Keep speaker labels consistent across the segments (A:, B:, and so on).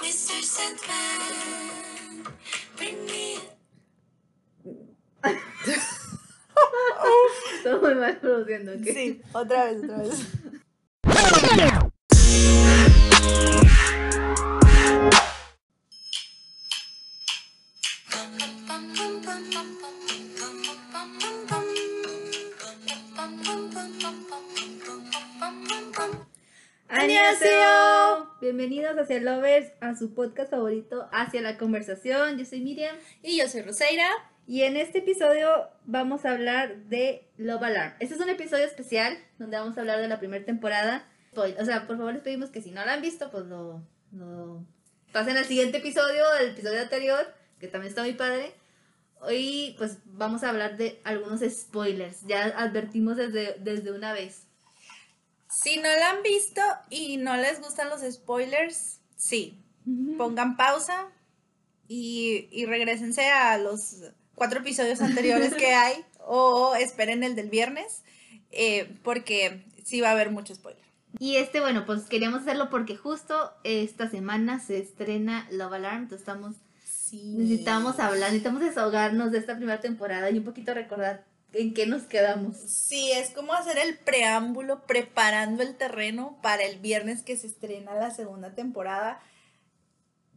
A: Mr. Sandman, bring me oh,
B: Todo muy mal produciendo, ¿ok?
C: Sí, otra vez, otra vez.
B: ¡Annyeonghaseyo! Bienvenidos hacia Lovers, a su podcast favorito, Hacia la Conversación. Yo soy Miriam
C: Y yo soy Roseira.
B: y en este episodio vamos a hablar de Love Alarm. Este es un episodio especial donde vamos a hablar de la primera temporada. O sea, por favor les pedimos que si no la han visto, pues lo, lo pasen al siguiente episodio, el episodio anterior, que también está muy padre. Hoy pues vamos a hablar de algunos spoilers. Ya advertimos desde, desde una vez.
C: Si no la han visto y no les gustan los spoilers, sí, pongan pausa y, y regresense a los cuatro episodios anteriores que hay o esperen el del viernes eh, porque sí va a haber mucho spoiler.
B: Y este, bueno, pues queríamos hacerlo porque justo esta semana se estrena Love Alarm, entonces estamos,
C: Sí.
B: necesitamos hablar, necesitamos desahogarnos de esta primera temporada y un poquito recordar en qué nos quedamos.
C: Sí, es como hacer el preámbulo, preparando el terreno para el viernes que se estrena la segunda temporada.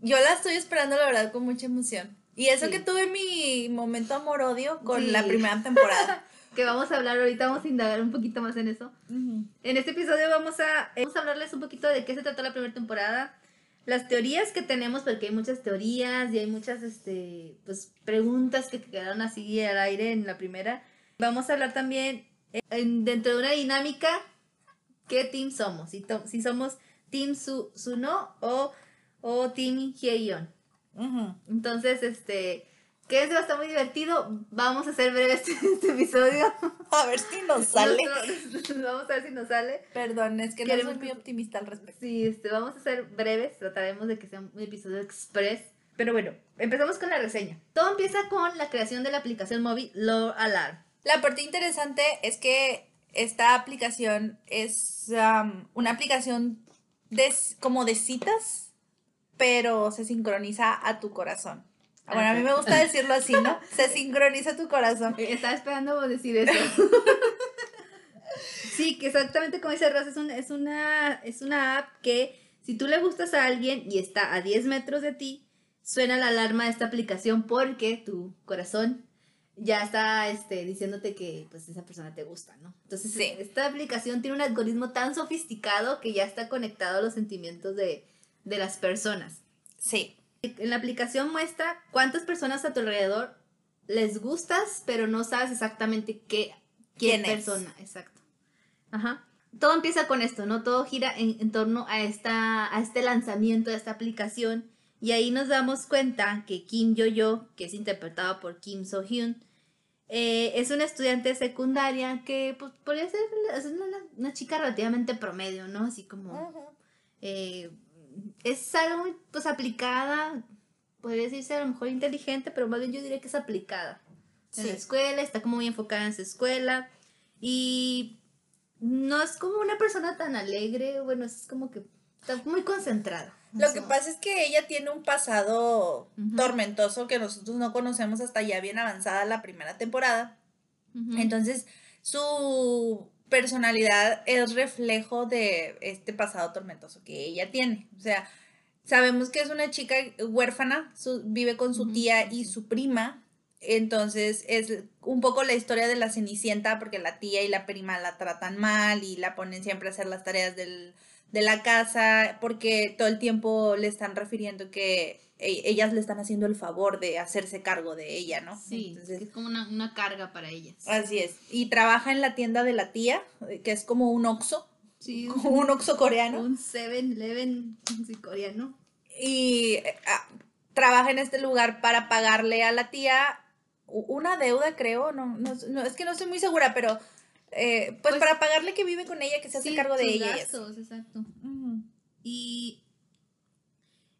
C: Yo la estoy esperando, la verdad, con mucha emoción. Y eso
B: Sí.
C: que tuve mi momento amor-odio con
B: Sí.
C: la primera temporada.
B: Que vamos a hablar ahorita, vamos a indagar un poquito más en eso. En este episodio vamos a, vamos a hablarles un poquito de qué se trató la primera temporada, las teorías que tenemos, porque hay muchas teorías y hay muchas este, pues, preguntas que quedaron así al aire en la primera. Vamos a hablar también eh, en- dentro de una dinámica qué team somos, si, to- si somos Team Su, Suno o, o Team Hyeon.
C: Ujú.
B: Entonces, este, quédense, va a estar muy divertido. Vamos a hacer breve este, este episodio.
C: A ver si nos sale.
B: Nosotros- Vamos a ver si nos sale.
C: Perdón, es que no
B: Queremos
C: soy muy
B: que-
C: optimista al respecto.
B: Sí, este, vamos a ser breves, trataremos de que sea un episodio express. Pero bueno, empezamos con la reseña. Todo empieza con la creación de la aplicación móvil Love Alarm.
C: La parte interesante es que esta aplicación es am, una aplicación de, como de citas, pero se sincroniza a tu corazón. Bueno, a mí me gusta decirlo así, ¿no? Se sincroniza a tu corazón.
B: Eh, Estaba esperando decir eso. sí, que exactamente como dice Ross, es, un- es, una, es una app que si tú le gustas a alguien y está a 10 metros de ti, suena la alarma de esta aplicación porque tu corazón ya está este, diciéndote que pues esa persona te gusta, ¿no? Entonces
C: Sí.
B: esta aplicación tiene un algoritmo tan sofisticado que ya está conectado a los sentimientos de, de las personas.
C: Sí.
B: En la aplicación muestra cuántas personas a tu alrededor les gustas, pero no sabes exactamente qué quién
C: ¿Quién es?
B: persona, exacto. Ajá. Todo empieza con esto, ¿no? Todo gira en, en torno a esta a este lanzamiento de esta aplicación y ahí nos damos cuenta que Kim Yo-yo, que es interpretado por Kim So-hyun, eh, es una estudiante secundaria que pues, podría ser es una, una chica relativamente promedio, ¿no? Así como eh, es algo muy pues aplicada, podría decirse a lo mejor inteligente, pero más bien yo diría que es aplicada en la escuela, está como muy enfocada en su escuela y no es como una persona tan alegre, bueno, es como que está muy concentrada.
C: Lo que pasa es que ella tiene un pasado tormentoso que nosotros no conocemos hasta ya bien avanzada la primera temporada. Entonces, su personalidad es reflejo de este pasado tormentoso que ella tiene. O sea, sabemos que es una chica huérfana, su- vive con su tía y su prima. Entonces, es un poco la historia de la Cenicienta, porque la tía y la prima la tratan mal y la ponen siempre a hacer las tareas del- de la casa, porque todo el tiempo le están refiriendo que e- ellas le están haciendo el favor de hacerse cargo de ella, ¿no?
B: Sí,
C: Entonces,
B: es como una, una carga para ellas.
C: Así es. Y trabaja en la tienda de la tía, eh, que es como un Oxxo,
B: Sí,
C: como un Oxxo coreano.
B: un 7-Eleven sí, coreano.
C: Y eh, ah, trabaja en este lugar para pagarle a la tía una deuda, creo. No, no, no, es que no estoy muy segura, pero eh, pues,
B: Pues-
C: para pagarle que vive con ella, que se hace
B: Sí,
C: cargo de ella.
B: gastos, exacto. Y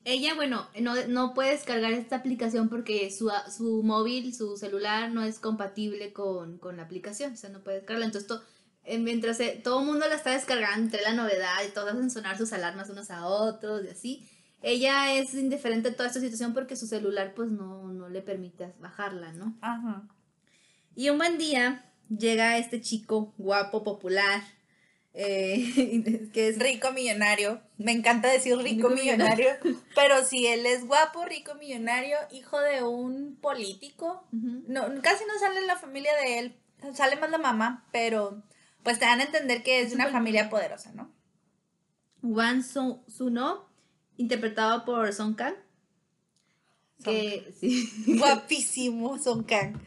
B: ella, bueno, no, no puede descargar esta aplicación porque su, su móvil, su celular no es compatible con, con la aplicación, o sea, no puede descargarla. Entonces, to- eh, mientras eh, todo el mundo la está descargando entre la novedad y todos hacen sonar sus alarmas unos a otros y así, ella es indiferente a toda esta situación porque su celular pues no, no le permite bajarla, ¿no?
C: Ajá.
B: Y un buen día llega este chico guapo, popular, eh, que es
C: Rico millonario. Me encanta decir rico,
B: Rico
C: millonario. Pero si él es guapo, rico millonario, hijo de un político. No, casi no sale en la familia de él. Sale más la mamá, pero pues te dan a entender que es
B: Es
C: una
B: un
C: familia poderosa, ¿no?
B: Wan Su- Suno, interpretado por Song Kang. Que, sí.
C: Guapísimo Son Kang.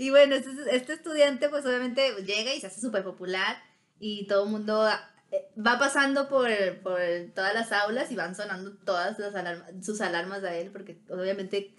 B: Y bueno, este, este estudiante pues obviamente llega y se hace súper popular y todo el mundo eh, va pasando por, por todas las aulas y van sonando todas las sus alarmas a él porque obviamente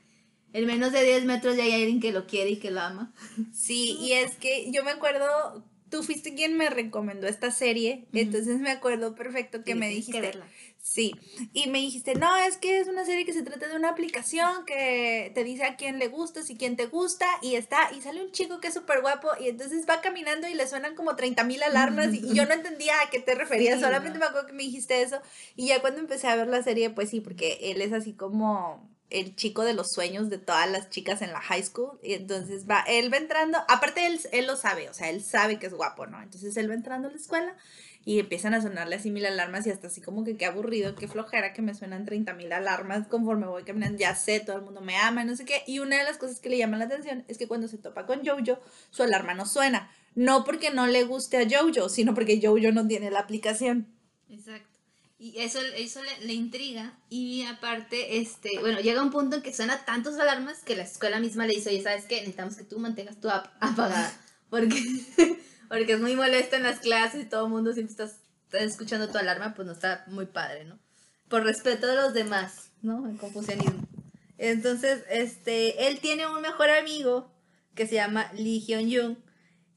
B: en menos de 10 metros ya hay alguien que lo quiere y que lo ama.
C: Sí, y es que yo me acuerdo, tú fuiste quien me recomendó esta serie, entonces me acuerdo perfecto que
B: Sí,
C: me
B: que
C: dijiste,
B: verla.
C: Sí, y me dijiste, no, es que es una serie que se trata de una aplicación que te dice a quién le gustas y quién te gusta, y está, y sale un chico que es súper guapo, y entonces va caminando y le suenan como 30 mil alarmas, y, y yo no entendía a qué te referías,
B: Sí,
C: solamente
B: no.
C: me acuerdo que me dijiste eso, y ya cuando empecé a ver la serie, pues sí, porque él es así como el chico de los sueños de todas las chicas en la high school. Y entonces va, él va entrando, aparte él, él lo sabe, o sea, él sabe que es guapo, ¿no? Entonces él va entrando a la escuela y empiezan a sonarle así mil alarmas y hasta así como que qué aburrido, qué flojera que me suenan 30 mil alarmas conforme voy caminando, ya sé, todo el mundo me ama, no sé qué. Y una de las cosas que le llama la atención es que cuando se topa con Jojo, su alarma no suena. No porque no le guste a Jojo, sino porque Jojo no tiene la aplicación.
B: Exacto. Y eso, eso le, le intriga. Y aparte, este, bueno, llega un punto en que suena tantos alarmas que la escuela misma le dice, oye, ¿sabes qué? Necesitamos que tú mantengas tu app apagada. Porque, porque es muy molesto en las clases y todo el mundo siempre estás escuchando tu alarma, pues no está muy padre, ¿no? Por respeto de los demás, ¿no? El confucianismo. Entonces, este, él tiene un mejor amigo que se llama Lee Hyun Jung,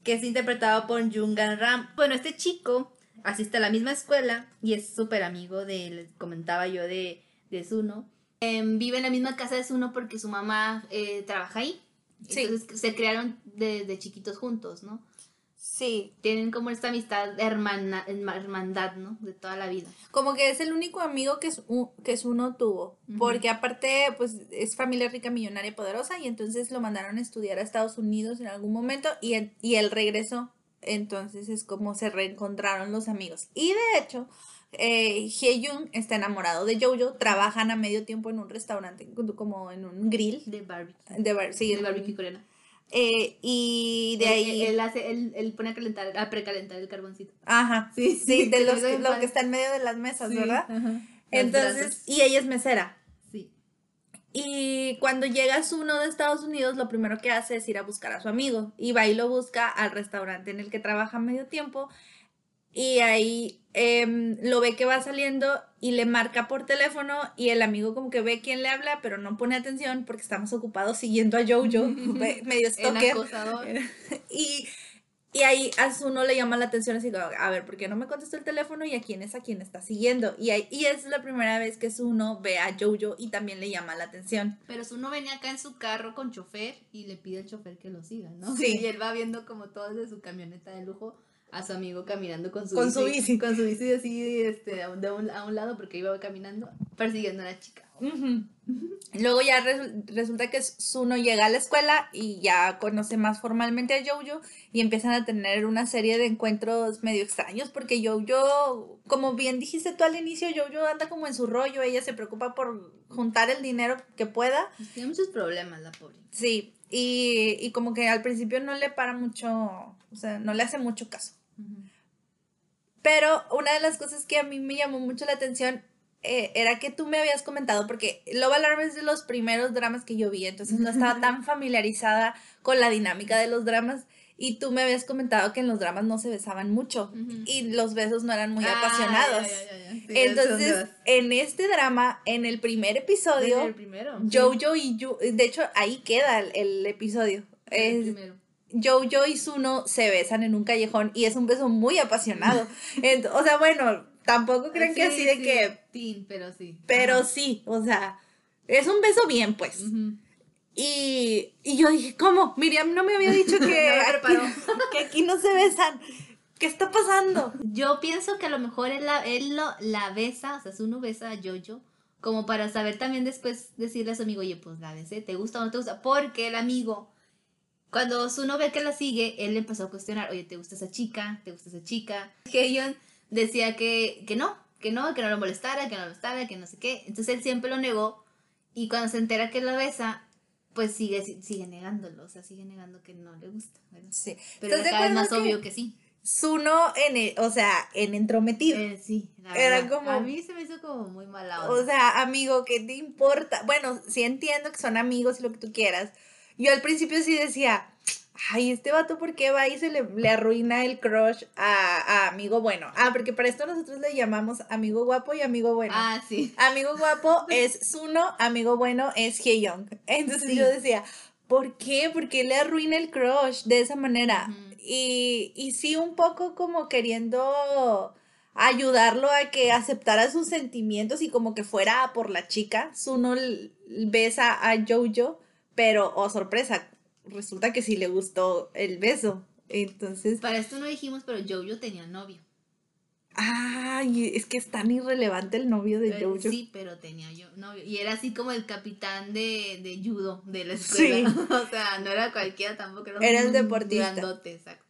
B: que es interpretado por Jung Gan Ram. Bueno, este chico asiste a la misma escuela y es súper amigo de, les comentaba yo, de, de Suno. Em, vive en la misma casa de Suno porque su mamá eh, trabaja ahí.
C: Sí.
B: Entonces se crearon desde chiquitos juntos, ¿no?
C: Sí,
B: Tienen como esta amistad hermana, herma- hermandad, ¿no? De toda la vida.
C: Como que es el único amigo que, su, que tuvo, porque aparte, pues es familia rica, millonaria, poderosa, y entonces lo mandaron a estudiar a Estados Unidos en algún momento y, y él regresó. Entonces es como se reencontraron los amigos. Y de hecho, eh, Hyejung está enamorado de Jojo, trabajan a medio tiempo en un restaurante, como en un grill.
B: De barbecue.
C: De, bar- sí,
B: de barbecue coreano.
C: eh, y de
B: Él-
C: ahí...
B: Él, hace, él, él pone a calentar, a precalentar el carboncito.
C: Ajá,
B: Sí,
C: sí, de los lo que está en medio de las mesas, ¿verdad?
B: Ajá.
C: Entonces, y ella es mesera. Y cuando llega uno de Estados Unidos, lo primero que hace es ir a buscar a su amigo. Y va y lo busca al restaurante en el que trabaja medio tiempo. Y ahí em, lo ve que va saliendo y le marca por teléfono. Y el amigo como que ve quién le habla, pero no pone atención porque estamos ocupados siguiendo a Jojo, medio
B: El
C: stalker.
B: acosador.
C: Y, y ahí a uno le llama la atención así a ver, ¿por qué no me contestó el teléfono y a quién es a quién está siguiendo? Y, ahí, y es la primera vez que uno ve a Jojo y también le llama la atención.
B: Pero uno venía acá en su carro con chofer y le pide al chofer que lo siga, ¿no?
C: Sí.
B: Y él va viendo como todo desde su camioneta de lujo a su amigo caminando con su
C: Con
B: bici.
C: su bici.
B: Con su bici así este, a un- de un, a un lado porque iba caminando persiguiendo a una chica.
C: Luego ya resu- resulta que Suno llega a la escuela y ya conoce más formalmente a Jojo y empiezan a tener una serie de encuentros medio extraños porque Jojo, como bien dijiste tú al inicio, Jojo anda como en su rollo, ella se preocupa por juntar el dinero que pueda
B: Pues tiene muchos problemas la pobre.
C: Sí, y, y como que al principio no le para mucho, o sea, no le hace mucho caso. Pero una de las cosas que a mí me llamó mucho la atención eh, era que tú me habías comentado, porque Love Alarm es de los primeros dramas que yo vi, entonces no estaba tan familiarizada con la dinámica de los dramas. Y tú me habías comentado que en los dramas no se besaban mucho y los besos no eran muy
B: Ah,
C: apasionados.
B: ya, ya, ya. Sí,
C: Entonces, en este drama, en el primer episodio,
B: el primero.
C: Jojo y Yu, de hecho ahí queda el, el episodio.
B: El
C: Es,
B: primero.
C: Jojo y Suno se besan en un callejón y es un beso muy apasionado. O sea, bueno, tampoco creen que
B: Sí,
C: así de
B: sí,
C: que,
B: pero sí.
C: pero
B: Ajá.
C: sí, o sea, es un beso bien, pues. Y, y yo dije, ¿cómo? Miriam no me había dicho que,
B: No
C: aquí, que aquí no se besan. ¿Qué está pasando?
B: Yo pienso que a lo mejor él, la, él lo, la besa, o sea, Zuno besa a Jojo como para saber también después decirle a su amigo, oye, pues la besé, ¿te gusta o no te gusta? Porque el amigo, cuando su ve que la sigue, él empezó a cuestionar, oye, ¿te gusta esa chica? ¿Te gusta esa chica? Heyon decía que, que no, que no, que no lo molestara, que no lo molestara, que no sé qué. Entonces él siempre lo negó y cuando se entera que la besa, pues sigue, sigue negándolo, o sea, sigue negando que no le gusta. ¿verdad?
C: Sí.
B: Pero
C: ¿Estás de
B: cada vez
C: acuerdo
B: más obvio que sí.
C: Zuno en, el- o sea, en entrometido.
B: Eh, sí, la
C: Era
B: verdad.
C: como-
B: A mí se me hizo como muy mala
C: O
B: onda.
C: sea, amigo, ¿qué te importa? Bueno, sí entiendo que son amigos y lo que tú quieras. Yo al principio sí decía, ay, este vato, ¿por qué va y se le, le arruina el crush a, a amigo bueno? Ah, porque para esto nosotros le llamamos amigo guapo y amigo bueno.
B: Ah, sí.
C: Amigo guapo es Zuno, amigo bueno es Young. Entonces
B: Sí.
C: yo decía, ¿por qué? ¿Por qué le arruina el crush de esa manera? Y, y sí, un poco como queriendo ayudarlo a que aceptara sus sentimientos y como que fuera por la chica. Zuno l- besa a Jojo, pero, oh sorpresa, resulta que sí le gustó el beso. Entonces,
B: Para esto no dijimos, pero Jojo tenía novio.
C: ay, es que es tan irrelevante el novio de
B: Eh,
C: Jojo.
B: Sí, pero tenía yo novio. Y era así como el capitán de, de judo de la escuela. o sea, no era cualquiera tampoco. Era,
C: Era el deportista.
B: Grandote, exacto.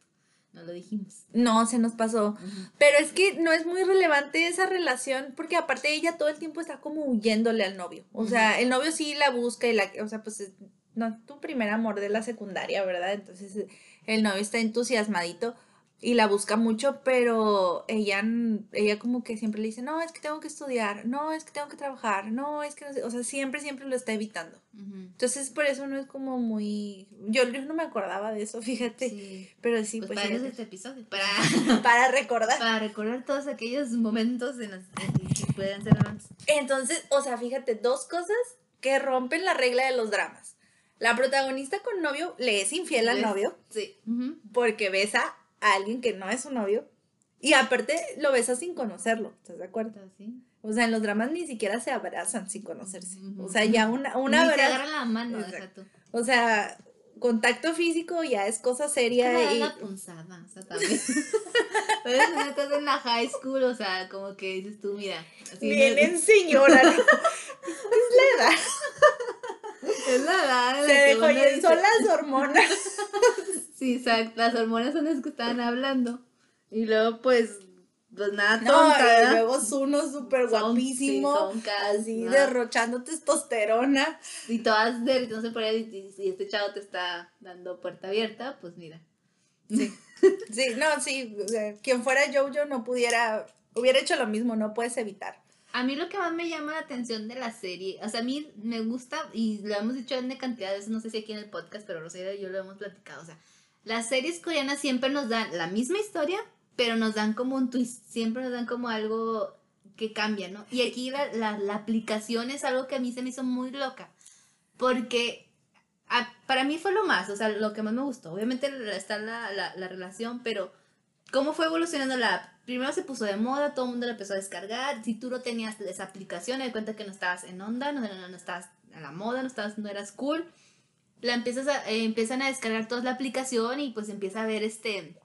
B: No lo dijimos.
C: No, se nos pasó. Pero es que no es muy relevante esa relación, porque aparte ella todo el tiempo está como huyéndole al novio. O sea, el novio sí la busca y la, o sea, pues es- no, tu primer amor de la secundaria, ¿verdad? Entonces el novio está entusiasmadito y la busca mucho, pero ella, ella como que siempre le dice, no, es que tengo que estudiar, no, es que tengo que trabajar, no, es que no sé", o sea, siempre, siempre lo está evitando. Entonces por eso no es como muy, yo, yo no me acordaba de eso, fíjate,
B: Sí.
C: pero sí,
B: Pues,
C: pues,
B: para eso este episodio. Para,
C: para recordar.
B: para recordar todos aquellos momentos en los que puedan ser relevantes.
C: Entonces, o sea, fíjate, dos cosas que rompen la regla de los dramas. La protagonista con novio le es infiel al novio
B: Sí.
C: Porque besa a alguien que no es su novio. Y aparte lo besa sin conocerlo, ¿estás de acuerdo?
B: Sí.
C: O sea, en los dramas ni siquiera se abrazan sin conocerse.
B: Ujú.
C: O sea, ya una, una
B: Ni se
C: abrazo-
B: agarran la mano,
C: Exacto. O sea, contacto físico ya es cosa seria.
B: Como
C: y-
B: la punzada, o sea, también. Pero eso no estás en la high school, o sea, como que dices tú, mira.
C: Vienen señora. es la edad.
B: Es la edad
C: Se dejó y
B: dice-
C: son las hormonas.
B: Sí, exacto, las hormonas son las que estaban hablando. Y luego, pues, pues nada,
C: No,
B: tonta,
C: y
B: ¿verdad?
C: luego Zuno súper
B: Son-
C: guapísimo.
B: sí,
C: así
B: no.
C: derrochando testosterona.
B: Y todas derritándose por él y, y este chavo te está dando puerta abierta, pues mira.
C: Sí. Sí, no, sí. quien fuera Jojo no pudiera. Hubiera hecho lo mismo, no puedes evitar.
B: A mí lo que más me llama la atención de la serie, o sea, a mí me gusta, y lo hemos dicho en cantidad de veces, no sé si aquí en el podcast, pero Rosario y yo lo hemos platicado, o sea, las series coreanas siempre nos dan la misma historia, pero nos dan como un twist, siempre nos dan como algo que cambia, ¿no? Y aquí la, la, la aplicación es algo que a mí se me hizo muy loca, porque para mí fue lo más, o sea, lo que más me gustó. Obviamente está la, la, la relación, pero cómo fue evolucionando la app. Primero se puso de moda, todo el mundo la empezó a descargar. Si tú no tenías esa aplicación, te cuenta que no estabas en onda, no, no, no estabas a la moda, no, estabas, no eras cool. La empiezas eh, empiezan a descargar toda la aplicación y pues empieza a haber este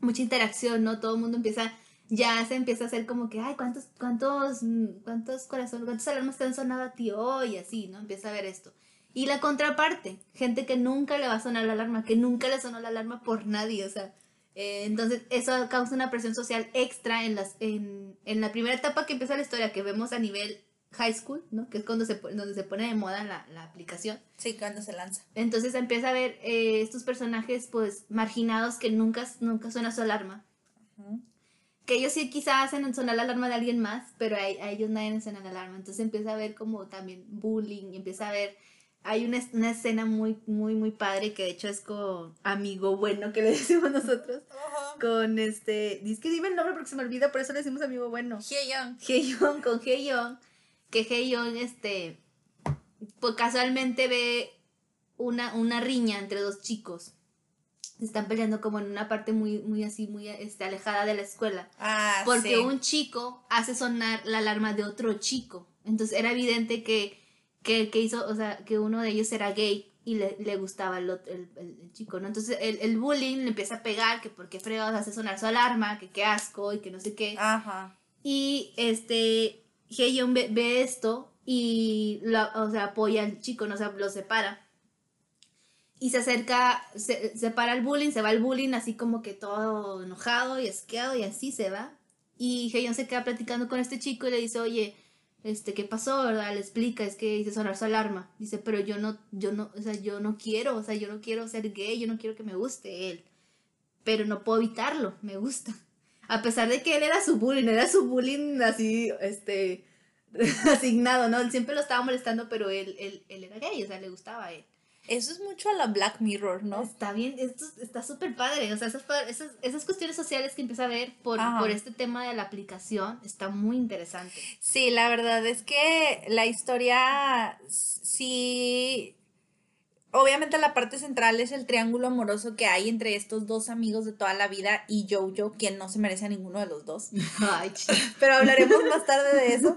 B: mucha interacción, ¿no? Todo el mundo empieza, ya se empieza a hacer como que, ay, ¿cuántos, cuántos, cuántos corazones, cuántas alarmas te han sonado a ti hoy? Y así, ¿no? Empieza a ver esto. Y la contraparte, gente que nunca le va a sonar la alarma, que nunca le sonó la alarma por nadie, o sea, eh, entonces eso causa una presión social extra en, las, en, en la primera etapa que empieza la historia, que vemos a nivel high school, ¿no? Que es cuando se, donde se pone de moda la, la aplicación.
C: Sí, cuando se lanza.
B: Entonces empieza a ver eh, estos personajes pues marginados que nunca, nunca suena su alarma. Que ellos sí quizás hacen sonar la alarma de alguien más, pero a, a ellos nadie les suena la alarma. Entonces empieza a ver como también bullying, y empieza a ver... Hay una, una escena muy, muy, muy padre que de hecho es con amigo bueno que le decimos nosotros. Con este... Dice que dime el nombre porque se me olvida, por eso le decimos amigo bueno.
C: Hyeyoung.
B: Heyoung con Heyoung, que Heyoung, este, pues casualmente ve una, una riña entre dos chicos. Se están peleando como en una parte muy, muy así, muy este, alejada de la escuela.
C: Ah,
B: Porque
C: sí.
B: un chico hace sonar la alarma de otro chico. Entonces era evidente que, que, que hizo, o sea, que uno de ellos era gay y le, le gustaba el, el, el- chico, ¿no? Entonces el, el bullying le empieza a pegar, que por qué fregados hace sonar su alarma, que qué asco y que no sé qué.
C: Ajá.
B: Y este, Heyeon ve, ve esto y lo, o sea, apoya al chico, no o sea, lo separa. Y se acerca, se separa el bullying, se va el bullying así como que todo enojado y asqueado y así se va. Y Heion se queda platicando con este chico y le dice, oye, este, ¿qué pasó? ¿verdad? Le explica, es que dice sonar su alarma. Dice, pero yo no, yo no, o sea, yo no quiero, o sea, yo no quiero ser gay, yo no quiero que me guste él. Pero no puedo evitarlo, me gusta. A pesar de que él era su bullying, era su bullying así, este, asignado, ¿no? Él siempre lo estaba molestando, pero él, él, él era gay, o sea, le gustaba a él.
C: Eso es mucho a la Black Mirror, ¿no?
B: Está bien, esto está súper padre. O sea, esas, esas, esas, cuestiones sociales que empieza a ver por, por, este tema de la aplicación está muy interesante.
C: Sí, la verdad es que la historia sí. Obviamente la parte central es el triángulo amoroso que hay entre estos dos amigos de toda la vida y Jojo, quien no se merece a ninguno de los dos.
B: Ay,
C: Pero hablaremos más tarde de eso.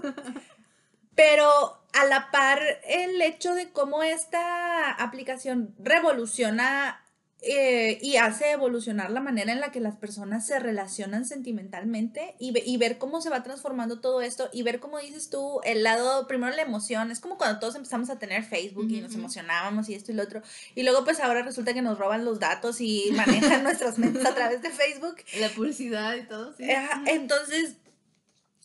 C: Pero a la par, el hecho de cómo esta aplicación revoluciona eh, y hace evolucionar la manera en la que las personas se relacionan sentimentalmente y, ver cómo se va transformando todo esto y ver cómo dices tú el lado, primero la emoción, es como cuando todos empezamos a tener Facebook y nos emocionábamos y esto y lo otro y luego pues ahora resulta que nos roban los datos y manejan nuestras mentes a través de Facebook.
B: La publicidad y todo, sí.
C: Entonces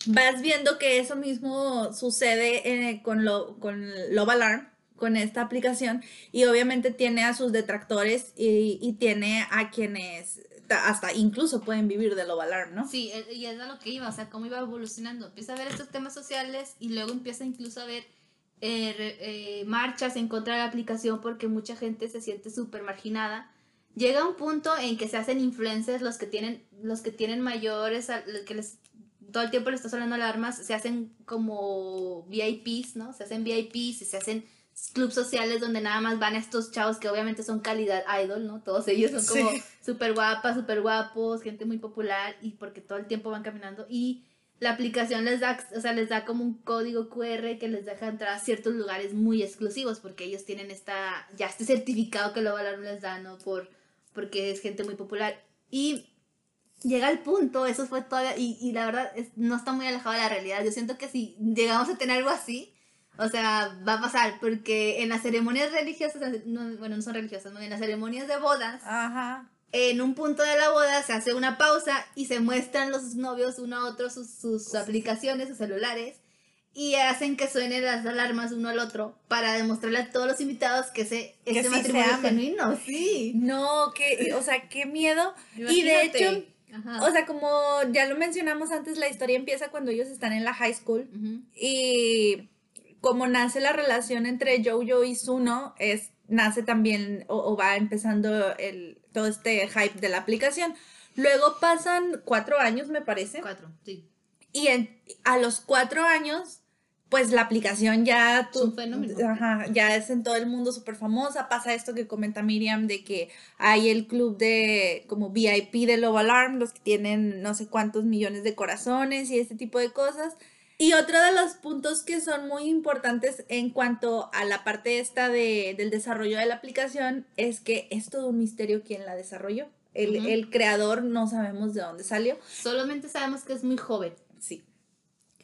C: vas viendo que eso mismo sucede eh, con, lo, con Love Alarm, con esta aplicación, y obviamente tiene a sus detractores y, tiene a quienes hasta incluso pueden vivir de Love Alarm, ¿no?
B: Sí, e, y es a lo que iba, o sea, cómo iba evolucionando. Empieza a ver estos temas sociales y luego empieza incluso a ver eh, eh, marchas en contra de la aplicación porque mucha gente se siente súper marginada. Llega un punto en que se hacen influencers los que tienen, los que tienen mayores, que les todo el tiempo le está sonando alarmas, se hacen como VIPs, ¿no? Se hacen VIPs y se hacen clubs sociales donde nada más van estos chavos que obviamente son calidad idol, ¿no? Todos ellos son como súper guapas, súper guapos, gente muy popular y porque todo el tiempo van caminando y la aplicación les da, o sea, les da como un código QR que les deja entrar a ciertos lugares muy exclusivos porque ellos tienen esta, ya este certificado que luego Alarm les da, ¿no? Por, porque es gente muy popular. Y llega el punto, eso fue todavía, y, y la verdad no está muy alejado de la realidad. Yo siento que si llegamos a tener algo así, o sea, va a pasar, porque en las ceremonias religiosas, bueno, no son religiosas, en las ceremonias de bodas, en un punto de la boda se hace una pausa y se muestran los novios uno a otro sus, sus aplicaciones, sus celulares, y hacen que suenen las alarmas uno al otro para demostrarle a todos los invitados que ese, ese matrimonio es genuino, sí.
C: No, que, o sea, qué miedo. Y de hecho o sea, como ya lo mencionamos antes, la historia empieza cuando ellos están en la high school y como nace la relación entre Jojo y Suno, es, nace también o, va empezando el, todo este hype de la aplicación. Luego pasan cuatro años, me parece.
B: Cuatro, sí.
C: Y a los cuatro años pues la aplicación ya
B: tú, fenómeno.
C: ya es en todo el mundo súper famosa. Pasa esto que comenta Miriam de que hay el club de como VIP de Love Alarm, los que tienen no sé cuántos millones de corazones y este tipo de cosas. Y otro de los puntos que son muy importantes en cuanto a la parte esta de, del desarrollo de la aplicación es que es todo un misterio quién la desarrolló. El, el creador no sabemos de dónde salió.
B: Solamente sabemos que es muy joven.
C: Sí.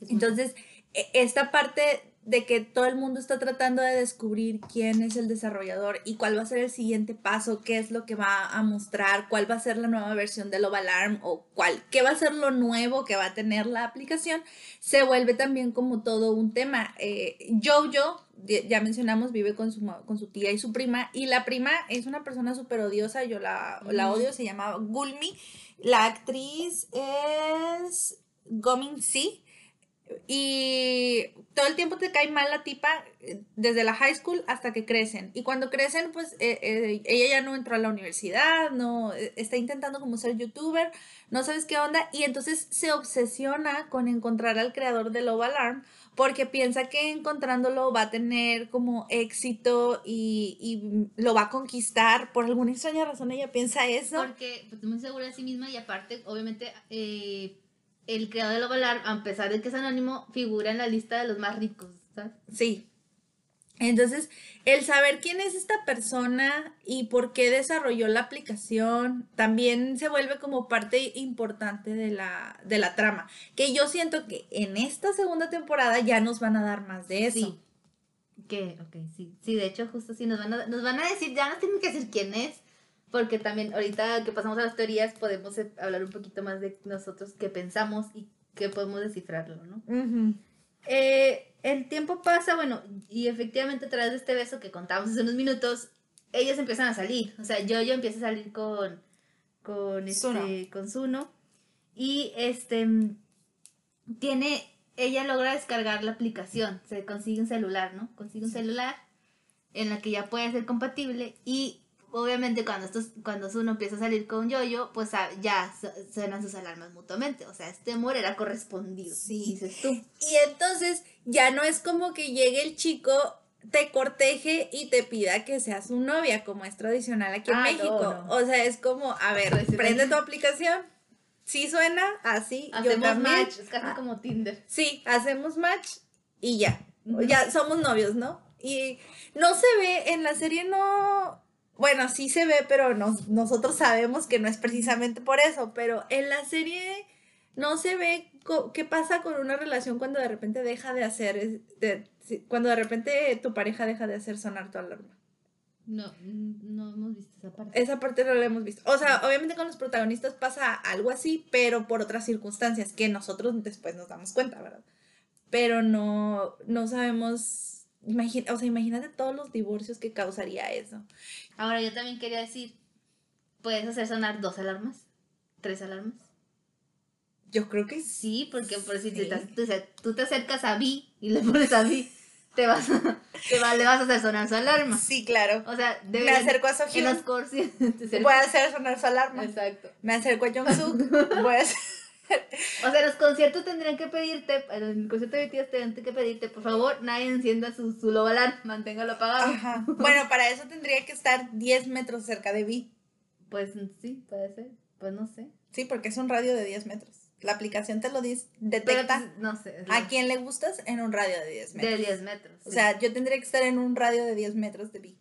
C: Entonces, e, esta parte de que todo el mundo está tratando de descubrir quién es el desarrollador y cuál va a ser el siguiente paso, qué es lo que va a mostrar, cuál va a ser la nueva versión de Love Alarm o cuál, qué va a ser lo nuevo que va a tener la aplicación, se vuelve también como todo un tema. Eh, Jojo, ya mencionamos, vive con su, con su tía y su prima y la prima es una persona súper odiosa, yo la, la odio, se llama Gulmi. La actriz es Gomin Si y todo el tiempo te cae mal la tipa eh, desde la high school hasta que crecen. Y cuando crecen, pues eh, eh, ella ya no entró a la universidad, no está intentando como ser youtuber, no sabes qué onda. Y entonces se obsesiona con encontrar al creador de Love Alarm porque piensa que encontrándolo va a tener como éxito y, y lo va a conquistar. Por alguna extraña razón ella piensa eso.
B: Porque pues, es muy segura de sí misma y aparte, obviamente el creador de Love Alarm, a pesar de que es anónimo, figura en la lista de los más ricos, ¿sabes?
C: Sí. Entonces, el saber quién es esta persona y por qué desarrolló la aplicación también se vuelve como parte importante de la, de la trama. Que yo siento que en esta segunda temporada ya nos van a dar más de eso.
B: Sí. Que, ok, sí. Sí, de hecho, justo sí, nos van a, nos van a decir, ya nos tienen que decir quién es. Porque también, ahorita que pasamos a las teorías, podemos eh, hablar un poquito más de nosotros qué pensamos y qué podemos descifrarlo, ¿no?
C: Ujú.
B: Eh, el tiempo pasa, bueno, y efectivamente a través de este beso que contamos hace unos minutos, ellos empiezan a salir. O sea, yo, yo empiezo a salir con, con, este, con Zuno. Y este, tiene, ella logra descargar la aplicación. Se consigue un celular, ¿no? Consigue un celular en la que ya puede ser compatible y obviamente cuando estos cuando Zuno empieza a salir con Yoyo, pues ah, ya su- suenan sus alarmas mutuamente, o sea, este amor era correspondido,
C: Sí.
B: dices tú.
C: Y entonces ya no es como que llegue el chico, te corteje y te pida que seas su novia, como es tradicional aquí en
B: Ah,
C: México.
B: no.
C: O sea, es como, a ver, prende tu aplicación. Sí suena así.
B: Hacemos match, es casi
C: Ah,
B: como Tinder.
C: Sí, hacemos match y ya. Ya somos novios, ¿no? Y no se ve, en la serie no. Bueno, sí se ve, pero nos- nosotros sabemos que no es precisamente por eso. Pero en la serie no se ve qué pasa con una relación cuando de repente deja de hacer. de- cuando de repente tu pareja deja de hacer sonar tu alarma.
B: No, no hemos visto esa parte.
C: Esa parte no la hemos visto. O sea, obviamente con los protagonistas pasa algo así, pero por otras circunstancias que nosotros después nos damos cuenta, ¿verdad? Pero no, no sabemos. Imagi- o sea, imagínate todos los divorcios que causaría eso.
B: Ahora yo también quería decir, puedes hacer sonar dos alarmas, tres alarmas.
C: Yo creo que sí.
B: Sí, porque por si te
C: Sí.
B: estás- tú, te acercas a Vi y le pones a Vi, te vas a, te va- le vas a hacer sonar su alarma.
C: Sí, claro.
B: O sea,
C: Me acerco a
B: en
C: Sohyun,
B: los cursos. te
C: voy a hacer sonar su alarma.
B: Exacto.
C: Me acerco a Jungkook, voy a hacer...
B: O sea, los conciertos tendrían que pedirte, en el concierto de BTS tendrían que pedirte, por favor, nadie encienda su, su alarma, manténgalo apagado.
C: Ajá. Bueno, para eso tendría que estar 10 metros cerca de Vi.
B: Pues sí, puede ser, pues no sé.
C: Sí, porque es un radio de 10 metros. La aplicación te lo
B: Pero
C: detecta
B: pues, no sé.
C: a quién le gustas en un radio de 10 metros.
B: De 10 metros.
C: O
B: sí.
C: sea, yo tendría que estar en un radio de 10 metros de Vi.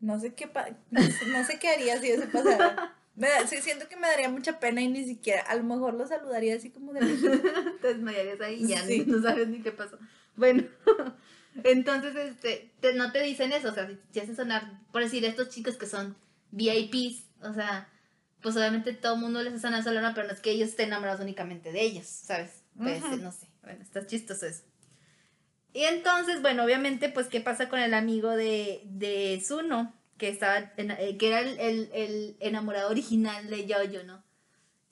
C: No sé qué, pa- no sé, no sé qué haría si eso pasara. Me da- sí, siento que me daría mucha pena y ni siquiera, a lo mejor lo saludaría así como de
B: te desmayarías ahí y ya
C: Sí.
B: no sabes ni qué pasó. Bueno, entonces, este, te- no te dicen eso, o sea, si, si haces sonar, por decir, estos chicos que son VIPs, o sea, pues obviamente todo el mundo les hace sonar alarma, pero no es que ellos estén enamorados únicamente de ellos, ¿sabes? Pues, no sé, bueno, está chistoso eso. Y entonces, bueno, obviamente, pues, ¿qué pasa con el amigo de, de Zuno? Que estaba, eh, que era el, el- enamorado original de Jojo, ¿no?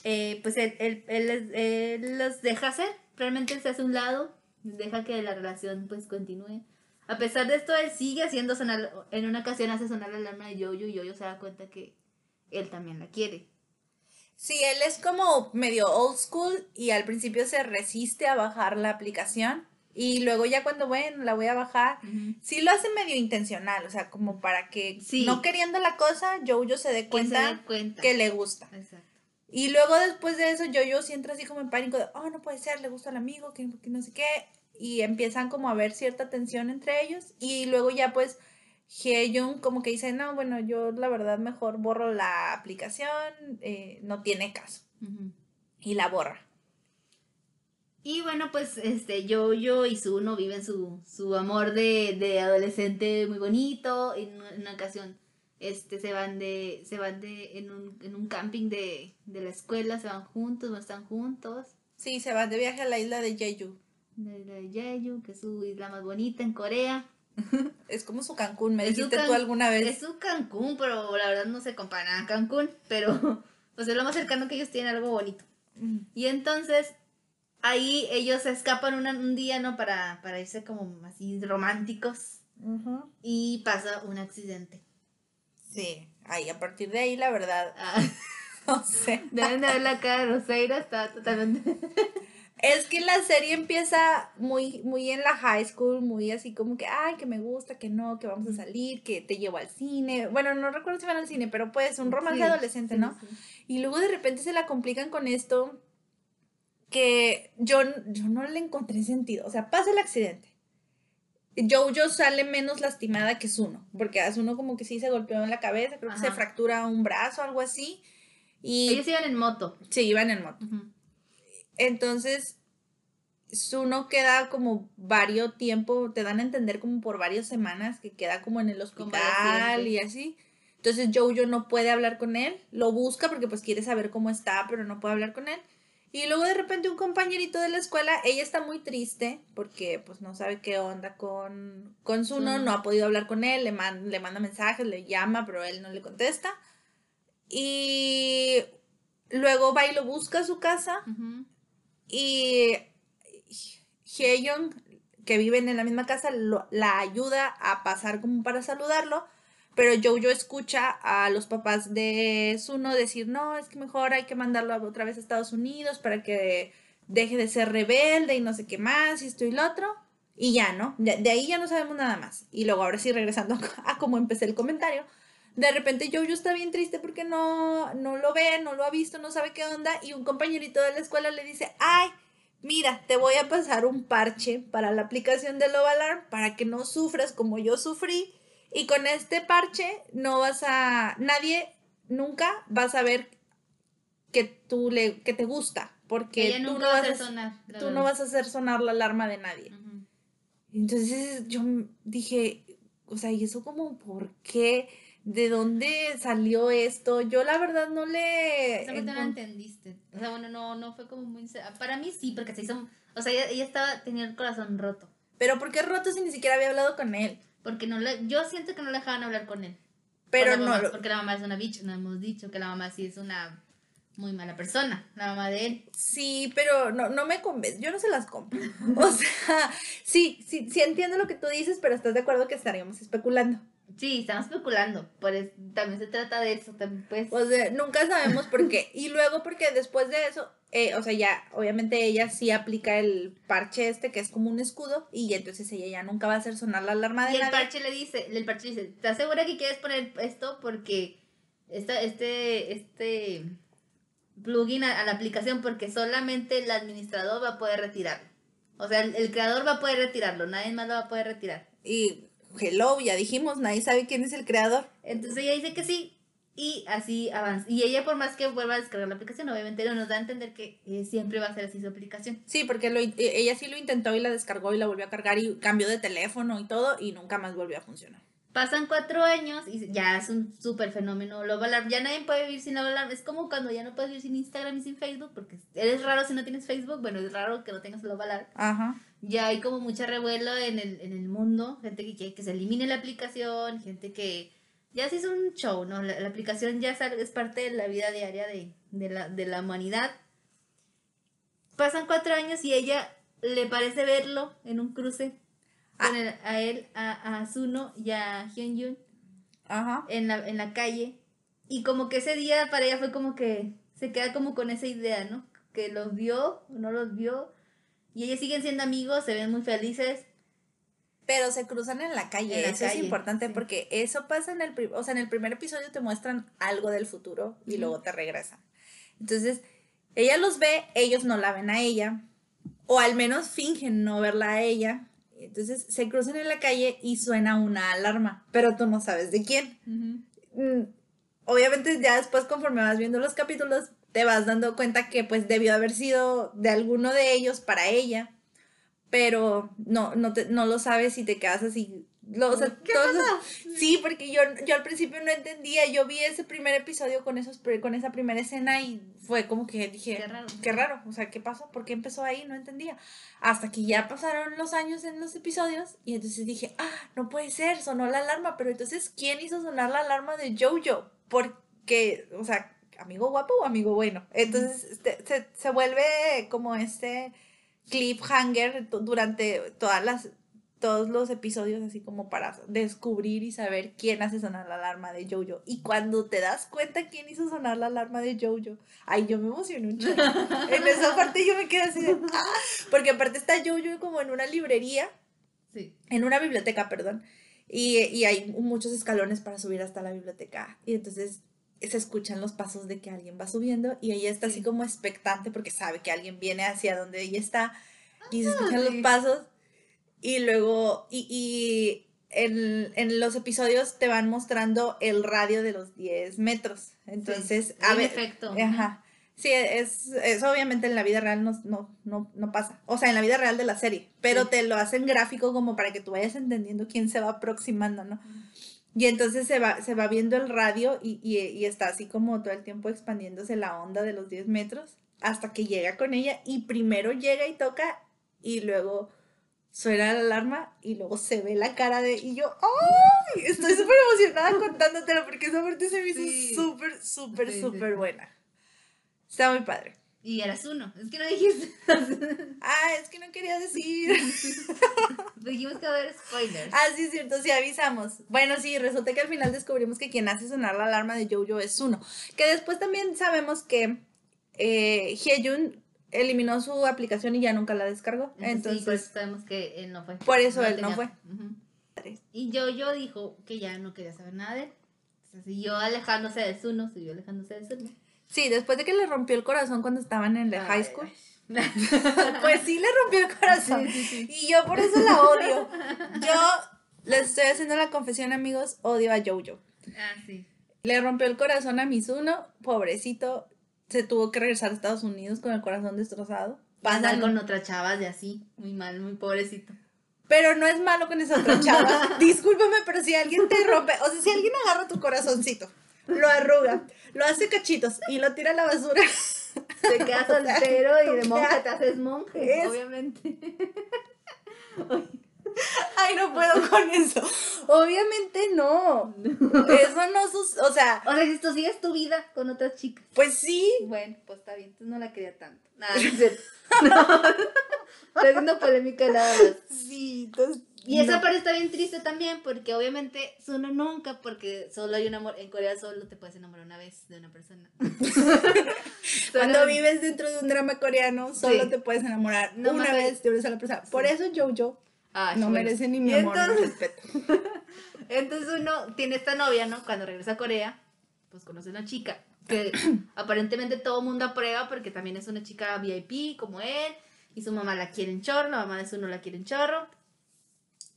B: Eh, pues él, él, él él los deja hacer, realmente se hace un lado, deja que la relación pues continúe. A pesar de esto, él sigue haciendo sonar, en una ocasión hace sonar la alarma de Jojo y Jojo se da cuenta que él también la quiere.
C: Sí, él es como medio old school y al principio se resiste a bajar la aplicación y luego ya cuando, bueno, la voy a bajar, sí lo hace medio intencional, o sea, como para que
B: Sí.
C: no queriendo la cosa, Jojo se dé
B: Que
C: cuenta
B: dé cuenta.
C: que le gusta.
B: Exacto.
C: Y luego después de eso, Jojo sí entra así como en pánico de, oh, no puede ser, le gusta al amigo, que, que no sé qué. Y empiezan como a haber cierta tensión entre ellos. Y luego ya pues Hyun como que dice, no, bueno, yo la verdad mejor borro la aplicación, eh, no tiene caso. Y la borra.
B: Y bueno, pues este Jojo y Zuno viven su, su amor de, de adolescente muy bonito. En una, ocasión este, se van de se van de en un, en un camping de, de la escuela, se van juntos, no están juntos.
C: Sí, se van de viaje a la isla de Jeju.
B: La de Jeju, que es su isla más bonita en Corea.
C: Es como su Cancún, me
B: Es
C: dijiste
B: Can-
C: tú alguna vez.
B: Es su Cancún, pero la verdad no se compara a Cancún, pero pues es lo más cercano que ellos tienen algo bonito. Y entonces ahí ellos se escapan una- un día, ¿no? Para, para irse como así románticos. Y pasa un accidente.
C: Sí, ahí a partir de ahí, la verdad,
B: Ah,
C: no sé.
B: deben de ver la cara de Roseira, está totalmente...
C: Es que la serie empieza muy, muy en la high school, muy así como que, ay, que me gusta, que no, que vamos a salir, que te llevo al cine. Bueno, no recuerdo si van al cine, pero pues un romance
B: Sí,
C: adolescente,
B: sí,
C: ¿no?
B: sí.
C: Y luego de repente se la complican con esto que yo, yo no le encontré sentido. O sea, pasa el accidente. Jojo sale menos lastimada que Zuno, porque a Zuno como que sí se golpeó en la cabeza, creo que se fractura un brazo, algo así. Y
B: Ellos iban en moto.
C: sí, iban en moto.
B: Ujú.
C: Entonces, Zuno queda como varios tiempo, te dan a entender como por varias semanas que queda como en el hospital y así. Entonces Jojo no puede hablar con él, lo busca porque pues quiere saber cómo está, pero no puede hablar con él. Y luego de repente un compañerito de la escuela, ella está muy triste porque pues no sabe qué onda con, con Zuno, no ha podido hablar con él, le, man- le manda mensajes, le llama, pero él no le contesta. Y luego va y lo busca a su casa
B: Ujú.
C: y Hyeon, que viven en la misma casa, lo- la ayuda a pasar como para saludarlo. Pero Jojo escucha a los papás de Suno decir, no, es que mejor hay que mandarlo otra vez a Estados Unidos para que deje de ser rebelde y no sé qué más, y esto y lo otro. Y ya, ¿no? De, de ahí ya no sabemos nada más. Y luego ahora sí, regresando a cómo empecé el comentario, de repente Jojo está bien triste porque no, no lo ve, no lo ha visto, no sabe qué onda, y un compañerito de la escuela le dice, ay, mira, te voy a pasar un parche para la aplicación de Love Alarm para que no sufras como yo sufrí. Y con este parche no vas a, nadie nunca va a saber que tú le, que te gusta, porque
B: Ella
C: tú
B: nunca
C: no, vas a,
B: sonar.
C: tú no vas a hacer sonar la alarma de nadie.
B: Ujú.
C: Entonces yo dije, o sea, ¿y eso como por qué? ¿De dónde salió esto? Yo la verdad no le...
B: Esa parte no entendiste. O sea, bueno, no, no fue como muy... Para mí sí, porque se hizo... O sea, ella, ella estaba, tenía el corazón roto.
C: Pero ¿por qué roto si ni siquiera había hablado con él?
B: Porque no le, yo siento que no le dejaban hablar con él.
C: Pero
B: Con
C: no,
B: mamá, Porque la mamá es una bitch, no hemos dicho que la mamá sí es una muy mala persona, la mamá de él.
C: Sí, pero no, no me convence, yo no se las compro. O sea, sí, sí, sí entiendo lo que tú dices, pero estás de acuerdo que estaríamos especulando.
B: Sí, estamos especulando, pues también se trata de eso, también pues...
C: O sea, nunca sabemos por qué. Y luego porque después de eso, eh, o sea, ya, obviamente ella sí aplica el parche este, que es como un escudo, y entonces ella ya nunca va a hacer sonar la alarma de
B: y el
C: nadie.
B: parche le dice, el parche le dice, ¿estás segura que quieres poner esto? Porque esta, este, este plugin a, a la aplicación, porque solamente el administrador va a poder retirarlo. O sea, el, el creador va a poder retirarlo, nadie más lo va a poder retirar.
C: Y hello, ya dijimos, nadie sabe quién es el creador.
B: Entonces ella dice que sí, y así avanza. Y ella, por más que vuelva a descargar la aplicación, obviamente no nos da a entender que eh, siempre va a ser así su aplicación.
C: Sí, porque lo eh, ella sí lo intentó y la descargó y la volvió a cargar y cambió de teléfono y todo y nunca más volvió a funcionar.
B: Pasan cuatro años y ya es un súper fenómeno Love Alarm. Ya nadie puede vivir sin Love Alarm. Es como cuando ya no puedes vivir sin Instagram y sin Facebook, porque eres raro si no tienes Facebook. Bueno, es raro que no tengas Love Alarm.
C: Ajá.
B: Ya hay como mucha revuelo en el, en el mundo. Gente que quiere que se elimine la aplicación, gente que ya se hizo un show, ¿no? La, la aplicación ya es parte de la vida diaria de, de la, de la humanidad. Pasan cuatro años y ella le parece verlo en un cruce con el- a él, a, a Suno y a Hyun
C: Ajá.
B: en la, en la calle. Y como que ese día para ella fue como que se queda como con esa idea, ¿no? Que los vio, no los vio. Y ellos siguen siendo amigos, se ven muy felices.
C: Pero se cruzan en la calle,
B: En la
C: eso es importante
B: sí.
C: porque eso pasa en el, o sea, en el primer episodio te muestran algo del futuro y luego te regresan. Entonces, ella los ve, ellos no la ven a ella, o al menos fingen no verla a ella. Entonces se cruzan en la calle y suena una alarma, pero tú no sabes de quién. Mm, obviamente ya después conforme vas viendo los capítulos te vas dando cuenta que pues debió haber sido de alguno de ellos para ella pero no no te- no lo sabes y te quedas así lo- o sea,
B: ¿Qué
C: todos los- sí porque yo yo al principio no entendía yo vi ese primer episodio con esos con esa primera escena y fue como que dije
B: Qué raro.
C: qué raro o sea qué pasó por qué empezó ahí no entendía hasta que ya pasaron los años en los episodios y entonces dije, ah, no puede ser, sonó la alarma, pero entonces, ¿quién hizo sonar la alarma de Jojo? Porque, o sea, amigo guapo o amigo bueno. Entonces este, se, se vuelve como este cliffhanger durante todas las todos los episodios así como para descubrir y saber quién hace sonar la alarma de Jojo. Y cuando te das cuenta quién hizo sonar la alarma de Jojo, ay, yo me emocioné un chingo. En esa parte yo me quedé así de, "Ah", porque aparte está Jojo como en una librería,
B: Sí.
C: en una biblioteca, perdón, y, y hay muchos escalones para subir hasta la biblioteca. Y entonces se escuchan los pasos de que alguien va subiendo y ella está así
B: Sí.
C: como expectante porque sabe que alguien viene hacia donde ella está y se escuchan
B: sí.
C: los pasos. y luego, y, y en, en los episodios te van mostrando el radio de los 10 metros. Entonces, a
B: en
C: ver.
B: efecto.
C: Ajá. Sí, es, es obviamente en la vida real no, no, no, no pasa. O sea, en la vida real de la serie. Pero
B: Sí.
C: te lo hacen gráfico como para que tú vayas entendiendo quién se va aproximando, ¿no? Y entonces se va, se va viendo el radio y, y, y está así como todo el tiempo expandiéndose la onda de los 10 metros hasta que llega con ella y primero llega y toca y luego suena la alarma y luego se ve la cara de y yo ¡ay! Estoy súper emocionada contándotelo porque esa parte se me hizo
B: Sí.
C: súper, súper,
B: Sí,
C: súper
B: sí.
C: buena. Está muy padre.
B: Y eras uno. Es que no dijiste.
C: Ah, es que no quería decir.
B: Dijimos que va a haber spoilers.
C: Ah, sí, es cierto, sí avisamos. Bueno, sí, resulta que al final descubrimos que quien hace sonar la alarma de Jojo es Uno. Que después también sabemos que eh, Hyejun eliminó su aplicación y ya nunca la descargó.
B: Entonces, sí,
C: Entonces,
B: sabemos que él no fue.
C: Por eso él no fue.
B: Ujú. Y yo, yo dijo que ya no quería saber nada de él. Siguió alejándose de Zuno, siguió alejándose de Zuno.
C: Sí, después de que le rompió el corazón cuando estaban en la high school. Pues sí le rompió el corazón.
B: Sí, sí, sí.
C: Y yo por eso la odio. Yo les estoy haciendo la confesión, amigos, odio a Jojo.
B: Ah, sí.
C: Le rompió el corazón a Mizuno, pobrecito. Se tuvo que regresar a Estados Unidos con el corazón destrozado. Pasan
B: con otras chavas de así. Muy mal, muy pobrecito.
C: Pero no es malo con esa otra chava. Discúlpame, pero si alguien te rompe, o sea, si alguien agarra tu corazoncito, lo arruga, lo hace cachitos y lo tira a la basura.
B: Te quedas
C: O sea,
B: soltero y de
C: ¿tú
B: monje te haces monje,
C: Es-
B: obviamente.
C: Ay, no puedo con eso. Obviamente no. Eso no sus, o sea,
B: O sea, si tú sigues tu vida con otras chicas.
C: pues sí.
B: Bueno, pues está bien, tú no la quería tanto. Nada, no es cierto. No. Estoy haciendo polémica nada más.
C: Sí, entonces.
B: Y esa
C: no.
B: parte está bien triste también, porque obviamente uno nunca, porque solo hay un amor, en Corea solo te puedes enamorar una vez de una persona.
C: Cuando vives dentro de un drama coreano, solo
B: Sí.
C: te puedes enamorar
B: No
C: una vez de una sola persona. Por
B: Sí.
C: eso Jojo
B: Ah,
C: no
B: bueno.
C: merece ni mi amor ni
B: entonces-
C: respeto.
B: Entonces uno tiene esta novia, ¿no? Cuando regresa a Corea, pues conoce una chica que aparentemente todo el mundo aprueba porque también es una chica VIP como él y su mamá la quiere en chorro, la mamá de su no la quiere en chorro.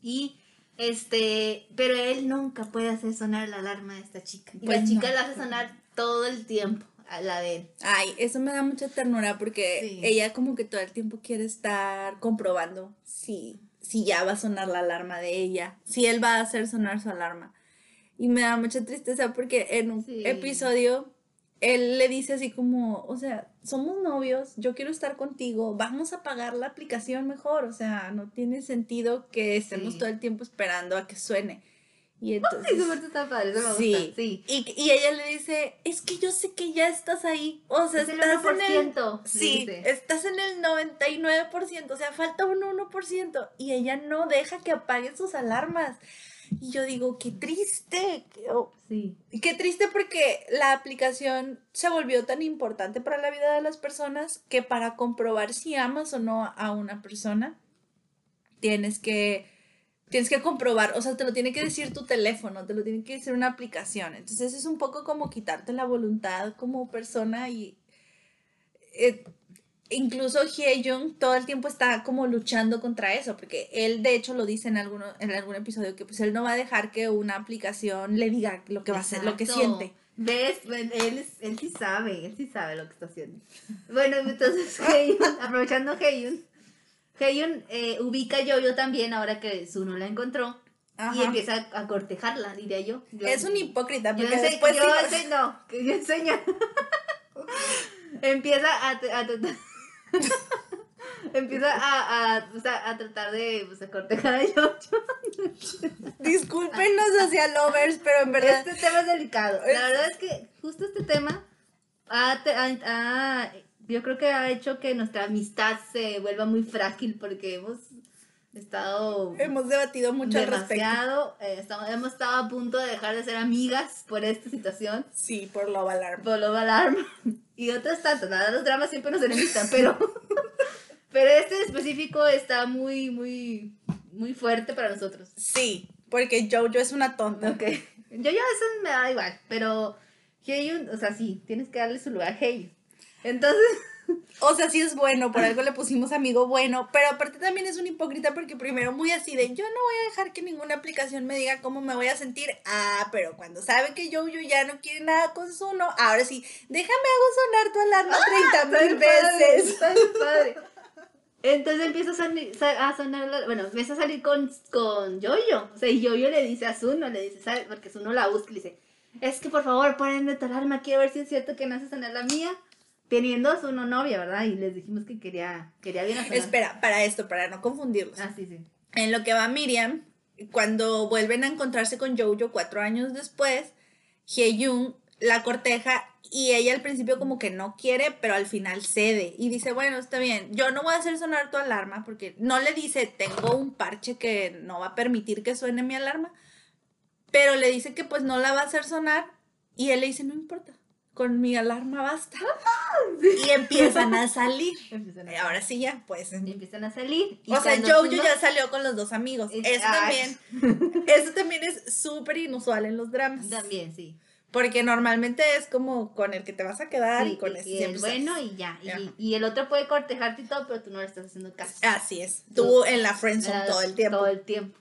B: Y este, pero él nunca puede hacer sonar la alarma de esta chica. Y
C: Pues
B: la chica
C: no.
B: la hace sonar todo el tiempo, a la de él.
C: Ay, eso me da mucha ternura porque
B: Sí.
C: ella como que todo el tiempo quiere estar comprobando si, si ya va a sonar la alarma de ella, si él va a hacer sonar su alarma. Y me da mucha tristeza porque en un
B: Sí.
C: episodio él le dice así como, o sea, somos novios, yo quiero estar contigo, vamos a pagar la aplicación mejor, o sea, no tiene sentido que estemos
B: Sí.
C: todo el tiempo esperando a que suene. Y entonces...
B: Sí, está padre, eso me
C: Sí.
B: gusta. Sí.
C: Y, y ella le dice, es que yo sé que ya estás ahí. O sea,
B: Es el
C: estás en el...
B: 1%,
C: Sí,
B: dice.
C: estás en el 99%, o sea, falta un 1%. Y ella no deja que apaguen sus alarmas. Y yo digo, qué triste. qué- oh,
B: Sí.
C: Qué triste porque la aplicación se volvió tan importante para la vida de las personas que para comprobar si amas o no a una persona, tienes que, tienes que comprobar, o sea, te lo tiene que decir tu teléfono, te lo tiene que decir una aplicación. Entonces es un poco como quitarte la voluntad como persona y eh, incluso Hyejung todo el tiempo está como luchando contra eso, porque él de hecho lo dice en, alguno, en algún episodio que pues él no va a dejar que una aplicación le diga lo que va a hacer, lo que siente.
B: ¿Ves? Bueno, Él, él sí sabe, él sí sabe lo que está haciendo. Bueno, entonces, Heyun, aprovechando Heyun, Heyun eh, ubica a Yo-Yo también ahora que Zuno la encontró y empieza a cortejarla, diría yo. Yo-
C: Es un hipócrita,
B: yo
C: porque
B: ense-
C: después
B: yo
C: sí-
B: no, que yo enseño. empieza a, a tratar. empieza a, a, o sea, a tratar de pues, a cortejar a Yo-Yo.
C: discúlpenos hacia lovers, pero en verdad
B: Este tema es delicado. La verdad es que justo este tema ha, ha- yo creo que ha hecho que nuestra amistad se vuelva muy frágil porque hemos estado
C: hemos debatido mucho al respecto.
B: demasiado, eh, estamos- hemos estado a punto de dejar de ser amigas por esta situación,
C: Sí, por lo alarma.
B: por lo alarma y otras tantas. Verdad, los dramas siempre nos enemistan, pero, pero este en específico está muy, muy, muy fuerte para nosotros.
C: Sí, porque Jojo es una tonta.
B: Ok. Yo ya eso me da igual, pero Heyun, o sea, sí, tienes que darle su lugar a Heyun. Entonces,
C: O sea, sí es bueno, por algo le pusimos amigo bueno, pero aparte también es un hipócrita porque primero muy así de yo no voy a dejar que ninguna aplicación me diga cómo me voy a sentir. Ah, pero cuando sabe que yo, yo ya no quiere nada con Zuno, ahora sí, déjame hago sonar tu alarma 30 mil veces.
B: Padre. Entonces empieza a, salir- sa- a sonar, la- bueno, empieza a salir con, con Yoyo. O sea, y Yoyo le dice a Zuno, le dice, ¿sabes? Porque Zuno la busca y le dice, es que por favor, ponenme tu alarma, quiero ver si es cierto que no hace sonar la mía. Teniendo a Zuno novia, ¿verdad? Y les dijimos que quería, quería bien a.
C: Espera, para esto, para no confundirlos.
B: Ah, sí, sí.
C: En lo que va Miriam, cuando vuelven a encontrarse con Jojo cuatro años después, Hyeyun la corteja y ella al principio como que no quiere, pero al final cede y dice, bueno, está bien, yo no voy a hacer sonar tu alarma porque no le dice, tengo un parche que no va a permitir que suene mi alarma, pero le dice que pues no la va a hacer sonar y él le dice, no importa, con mi alarma basta. Y empiezan a salir.
B: Empiezan a,
C: Ahora sí ya, pues
B: y empiezan a salir. y
C: o sea, Jojo ya salió con los dos amigos.
B: Es-
C: Eso
B: ay.
C: también, eso también es súper inusual en los dramas.
B: También, sí.
C: Porque normalmente es como con el que te vas a quedar
B: Sí,
C: y con ese
B: y
C: siempre
B: el bueno y ya. Y, el otro puede cortejarte y todo, pero tú no le estás haciendo caso.
C: Así es. Tú en la friendzone todo el tiempo.
B: Todo el tiempo.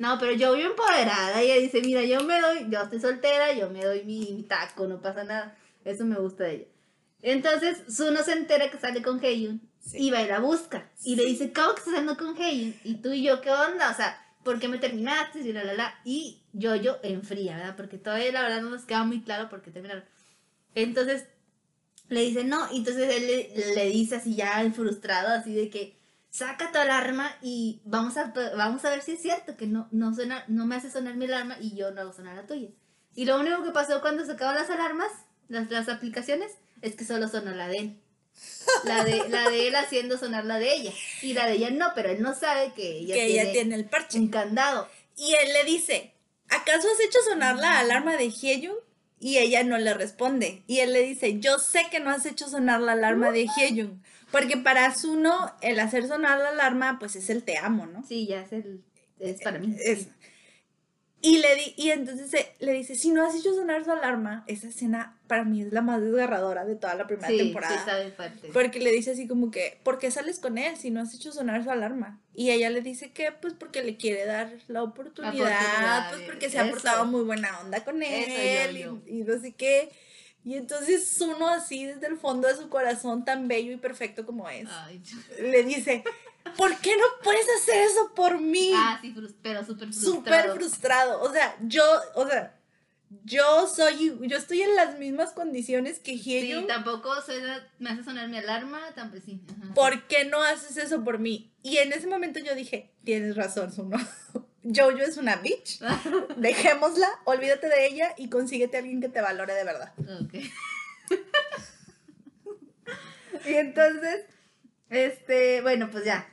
B: No, pero yo vivo empoderada. Ella dice, mira, yo me doy, yo estoy soltera, yo me doy mi, mi taco, no pasa nada. Eso me gusta de ella. Entonces, Zuno se entera que sale con Heiyun
C: Sí.
B: y va y la busca. Y le dice, ¿cómo que estás saliendo con Heiyun? Y tú y yo, ¿qué onda? O sea, ¿por qué me terminaste? Y la, la, la. Y yo, yo enfría, ¿verdad? Porque todavía la verdad no nos queda muy claro por qué terminaron. Entonces, le dice no, y entonces él le, le dice así ya frustrado, así de que saca tu alarma y vamos a, vamos a ver si es cierto que no, no, suena, no me hace sonar mi alarma y yo no hago sonar la tuya. Y lo único que pasó cuando sacaban las alarmas, las, las aplicaciones, es que solo sonó la de él. La de, la de él haciendo sonar la de ella. Y la de ella no, pero él no sabe que ella,
C: que
B: tiene,
C: ella tiene el parche.
B: un candado.
C: Y él le dice, ¿acaso has hecho sonar la alarma de Hyeyun? Y ella no le responde. Y él le dice, yo sé que no has hecho sonar la alarma de Hyeyun. Porque para Zuno, el hacer sonar la alarma, pues es el te amo, ¿no?
B: Sí, ya es, el, es para mí.
C: Es- y, le di, y entonces eh, le dice, si no has hecho sonar su alarma, esa escena para mí es la más desgarradora de toda la primera
B: Sí, sí,
C: temporada.
B: está bien fuerte.
C: Porque le dice así como que, ¿por qué sales con él si no has hecho sonar su alarma? Y ella le dice que, pues porque le quiere dar la oportunidad,
B: Oportunidad,
C: pues porque se ha portado muy buena onda con
B: Eso,
C: él
B: yo, yo.
C: Y, y no sé qué. Y entonces uno así desde el fondo de su corazón, tan bello y perfecto como es,
B: Ay,
C: le dice, ¿por qué no puedes hacer eso por mí?
B: Ah, sí, pero súper frustrado.
C: Súper frustrado. O sea, yo, o sea, yo soy, yo estoy en las mismas condiciones que
B: Sí,
C: Hyeyun.
B: tampoco suena- me hace sonar mi alarma, tampoco sí. ajá.
C: ¿por qué no haces eso por mí? Y en ese momento yo dije, tienes razón, Suno. Jojo es una bitch. Dejémosla, olvídate de ella y consíguete a alguien que te valore de verdad.
B: Ok.
C: Y entonces,
B: Este, bueno, pues ya.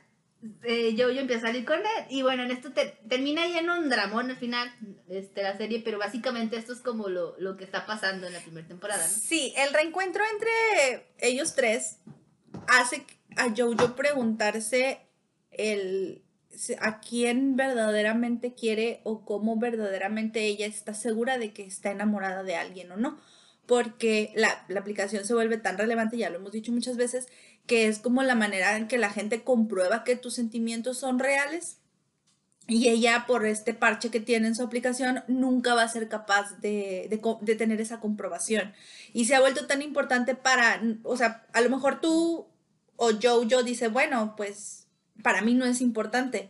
B: Eh, yo empiezo a salir con él. Y bueno, en esto te- termina ya en un dramón al final, este, la serie, pero básicamente esto es como lo, lo que está pasando en la primera temporada, ¿no?
C: sí, el reencuentro entre ellos tres hace a Jojo preguntarse el a quién verdaderamente quiere o cómo verdaderamente ella está segura de que está enamorada de alguien o no. Porque la, la aplicación se vuelve tan relevante, ya lo hemos dicho muchas veces, que es como la manera en que la gente comprueba que tus sentimientos son reales. Y ella, por este parche que tiene en su aplicación, nunca va a ser capaz de, de tener esa comprobación. Y se ha vuelto tan importante para, o sea, a lo mejor tú o yo, yo dice, bueno, pues para mí no es importante,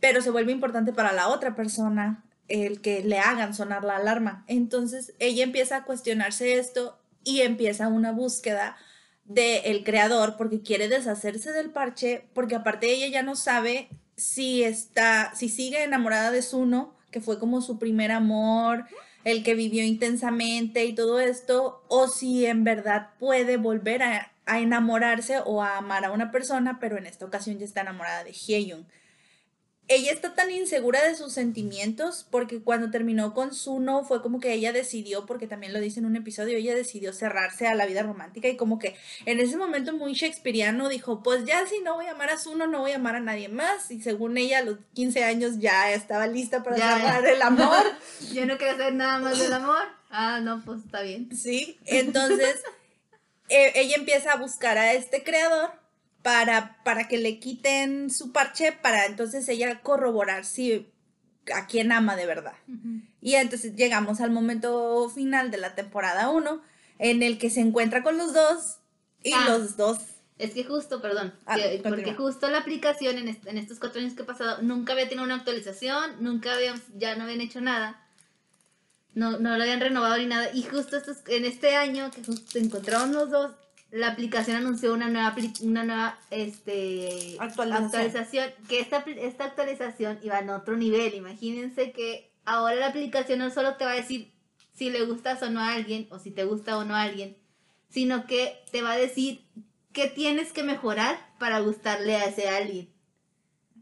C: pero se vuelve importante para la otra persona el que le hagan sonar la alarma. Entonces ella empieza a cuestionarse esto y empieza una búsqueda del creador porque quiere deshacerse del parche, porque aparte ella ya no sabe si está, si sigue enamorada de Zuno, que fue como su primer amor, el que vivió intensamente y todo esto, o si en verdad puede volver a, a enamorarse o a amar a una persona, pero en esta ocasión ya está enamorada de Hyeyun. Ella está tan insegura de sus sentimientos porque cuando terminó con Zuno fue como que ella decidió, porque también lo dice en un episodio, ella decidió cerrarse a la vida romántica y como que en ese momento muy shakespeariano dijo, pues ya si no voy a amar a Zuno, no voy a amar a nadie más. Y según ella a los 15 años ya estaba lista para cerrar el amor.
B: Yo no quiero saber nada más del amor. Ah, no, pues está bien.
C: Sí, entonces eh, ella empieza a buscar a este creador para, para que le quiten su parche, para entonces ella corroborar si a quién ama de verdad. Y entonces llegamos al momento final de la temporada 1, en el que se encuentra con los dos y
B: Ah.
C: los dos
B: Es que justo, perdón,
C: Ah,
B: que- porque justo la aplicación en, est- en estos cuatro años que he pasado nunca había tenido una actualización, nunca habían, ya no habían hecho nada, no, no lo habían renovado ni nada, y justo estos, en este año que justo se encontraron los dos, la aplicación anunció una nueva, una nueva este,
C: Actualización.
B: actualización, que esta, esta actualización iba en otro nivel, imagínense que ahora la aplicación no solo te va a decir si le gustas o no a alguien, o si te gusta o no a alguien, sino que te va a decir qué tienes que mejorar para gustarle a ese alguien.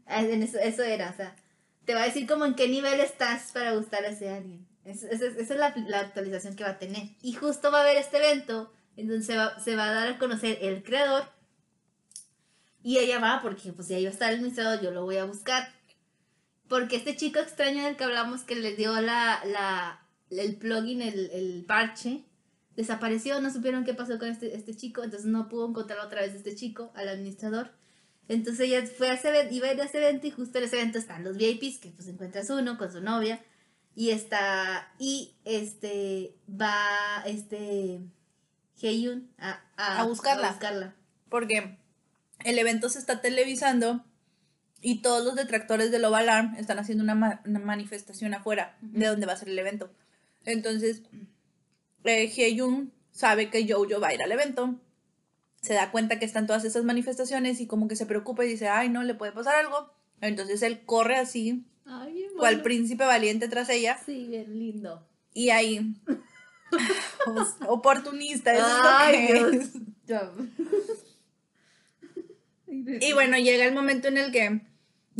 B: Ah, Eso, eso era, o sea, te va a decir como en qué nivel estás para gustar a ese alguien. Es- es- es- esa es la, la actualización que va a tener. Y justo va a haber este evento, entonces se va, se va a dar a conocer el creador. Y ella va, porque pues si ahí va a estar el administrador, yo lo voy a buscar. Porque este chico extraño del que hablamos que le dio la, la, el plugin, el, el parche, desapareció, no supieron qué pasó con este, este chico, entonces no pudo encontrar otra vez a este chico, al administrador. Entonces ella fue a ese evento, iba a ir a ese evento y justo en ese evento están los VIPs, que pues encuentras uno con su novia, y está, y este, va, este, Heyun a,
C: A buscarla.
B: a buscarla.
C: porque el evento se está televisando y todos los detractores de Love Alarm están haciendo una, ma- una manifestación afuera de donde va a ser el evento. Entonces, eh, sabe que Jojo va a ir al evento, se da cuenta que están todas esas manifestaciones y como que se preocupa y dice, ay, no, le puede pasar algo. Entonces él corre así,
B: Ay, bien
C: cual
B: mono.
C: príncipe valiente tras ella,
B: Sí, bien lindo.
C: y ahí, oportunista, eso
B: Ay,
C: es lo que es. Y bueno, llega el momento en el que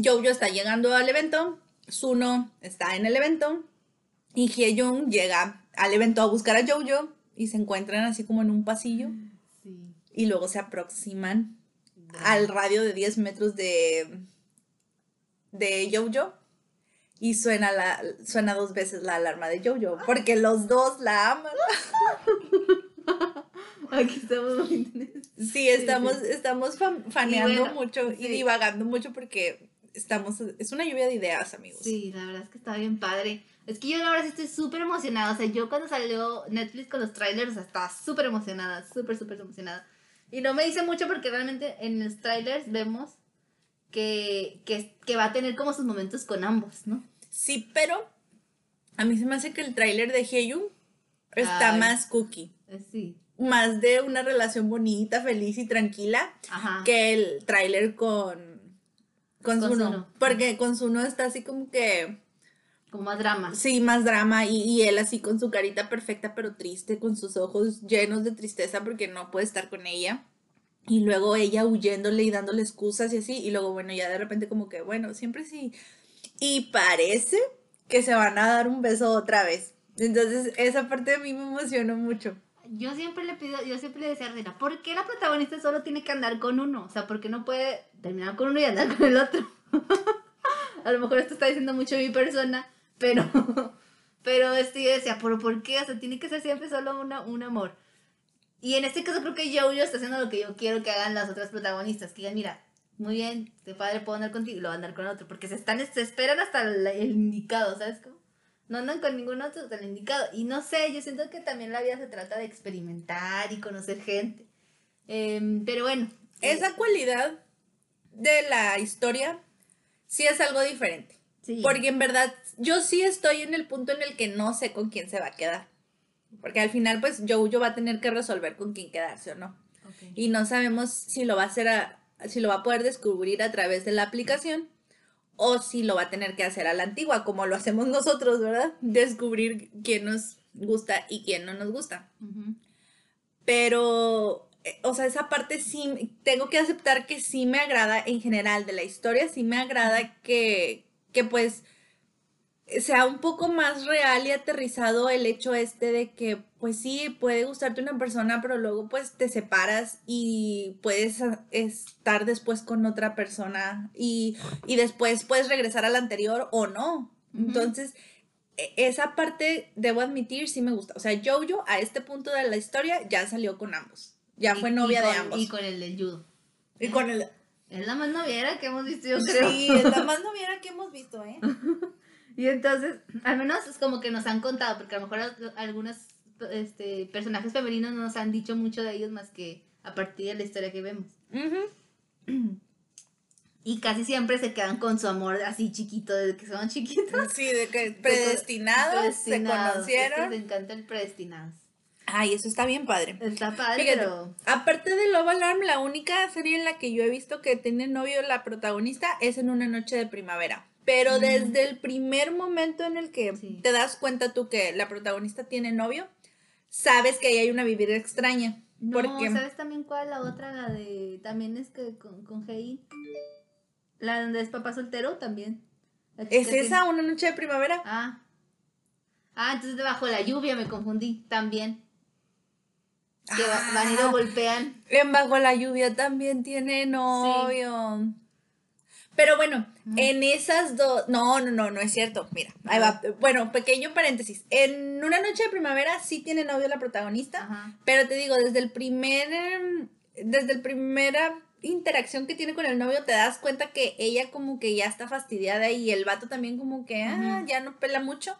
C: Jojo está llegando al evento, Suno está en el evento y Hyejung llega al evento a buscar a Jojo y se encuentran así como en un pasillo
B: Sí.
C: y luego se aproximan al radio de 10 metros de, de Jojo y suena, la, suena dos veces la alarma de Jojo porque los dos la aman.
B: Aquí estamos.
C: Sí, estamos, estamos fan- faneando
B: bueno,
C: mucho y divagando mucho porque estamos, es una lluvia de ideas, amigos.
B: Sí, la verdad es que está bien padre. Es que yo la verdad sí estoy súper emocionada. O sea, yo cuando salió Netflix con los trailers, o sea, estaba súper emocionada, súper, súper emocionada. Y no me dice mucho porque realmente en los trailers vemos que, que, que va a tener como sus momentos con ambos, ¿no?
C: Sí, pero a mí se me hace que el tráiler de Hyun está
B: Ay.
C: más cookie,
B: Eh, Sí.
C: más de una relación bonita, feliz y tranquila
B: Ajá.
C: que el tráiler con con,
B: Con
C: Suno,
B: Suno.
C: porque con Suno está así como que
B: Como más drama.
C: sí, más drama y, y él así con su carita perfecta pero triste, con sus ojos llenos de tristeza porque no puede estar con ella. Y luego ella huyéndole y dándole excusas y así. Y luego, bueno, ya de repente como que, bueno, siempre sí. Y parece que se van a dar un beso otra vez. Entonces, esa parte de mí me emocionó mucho.
B: Yo siempre le pido, yo siempre le decía a Reina, ¿por qué la protagonista solo tiene que andar con uno? O sea, ¿por qué no puede terminar con uno y andar con el otro? a lo mejor esto está diciendo mucho mi persona, pero, pero yo decía, ¿pero por qué? O sea, tiene que ser siempre solo una, un amor. Y en este caso creo que Jojo está haciendo lo que yo quiero que hagan las otras protagonistas, que digan, mira, muy bien, este padre puedo andar contigo y lo va a andar con otro, porque se están, se esperan hasta el, el indicado, ¿sabes cómo? No andan con ningún otro hasta el indicado. Y no sé, yo siento que también la vida se trata de experimentar y conocer gente. Em, pero bueno.
C: Esa cualidad de la historia sí es algo diferente.
B: Sí.
C: Porque en verdad, yo sí estoy en el punto en el que no sé con quién se va a quedar. Porque al final, pues, Jojo va a tener que resolver con quién quedarse o no. Y no sabemos si lo va a hacer a- si lo va a poder descubrir a través de la aplicación o si lo va a tener que hacer a la antigua como lo hacemos nosotros, ¿verdad? Descubrir quién nos gusta y quién no nos gusta. Pero eh, o sea, esa parte sí tengo que aceptar que sí me agrada en general de la historia, sí me agrada que que pues sea un poco más real y aterrizado el hecho este de que pues sí puede gustarte una persona pero luego pues te separas y puedes estar después con otra persona y, y después puedes regresar a la anterior o no entonces e- esa parte debo admitir sí me gusta o sea Jojo a este punto de la historia ya salió con ambos ya
B: Y-
C: fue novia de ambos.
B: Y con el del judo.
C: Y con el...
B: Es la más noviera que hemos visto, yo creo.
C: Sí, es la más noviera que hemos visto, ¿eh?
B: Y entonces, al menos es como que nos han contado, porque a lo mejor al- algunos este, personajes femeninos no nos han dicho mucho de ellos más que a partir de la historia que vemos.
C: Ujú.
B: Y casi siempre se quedan con su amor así chiquito, desde que son chiquitos.
C: Sí, de que predestinados, se
B: Predestinados, es que
C: conocieron.
B: Les encanta el predestinados.
C: Ay, eso está bien padre.
B: Está padre,
C: Fíjate,
B: pero...
C: aparte de Love Alarm, la única serie en la que yo he visto que tiene novio la protagonista es en una noche de primavera. Pero
B: Mm.
C: desde el primer momento en el que
B: Sí.
C: te das cuenta tú que la protagonista tiene novio, sabes que ahí hay una vivir extraña.
B: No,
C: porque
B: ¿sabes también cuál? La otra, la de... También es que con, con. La donde es papá soltero también.
C: Es esa una noche de primavera.
B: Ah. Ah, entonces debajo de la lluvia me confundí también. Que va- van y lo
C: Ah,
B: golpean.
C: En Bajo la Lluvia también tiene novio. Pero bueno, en esas dos. No, no, no, no es cierto. Mira, ahí va. Bueno, pequeño paréntesis. En Una Noche de Primavera sí tiene novio la protagonista.
B: Ajá.
C: Pero te digo, desde el primer. Desde el primera interacción que tiene con el novio, te das cuenta que ella como que ya está fastidiada y el vato también como que ah, ya no pela mucho.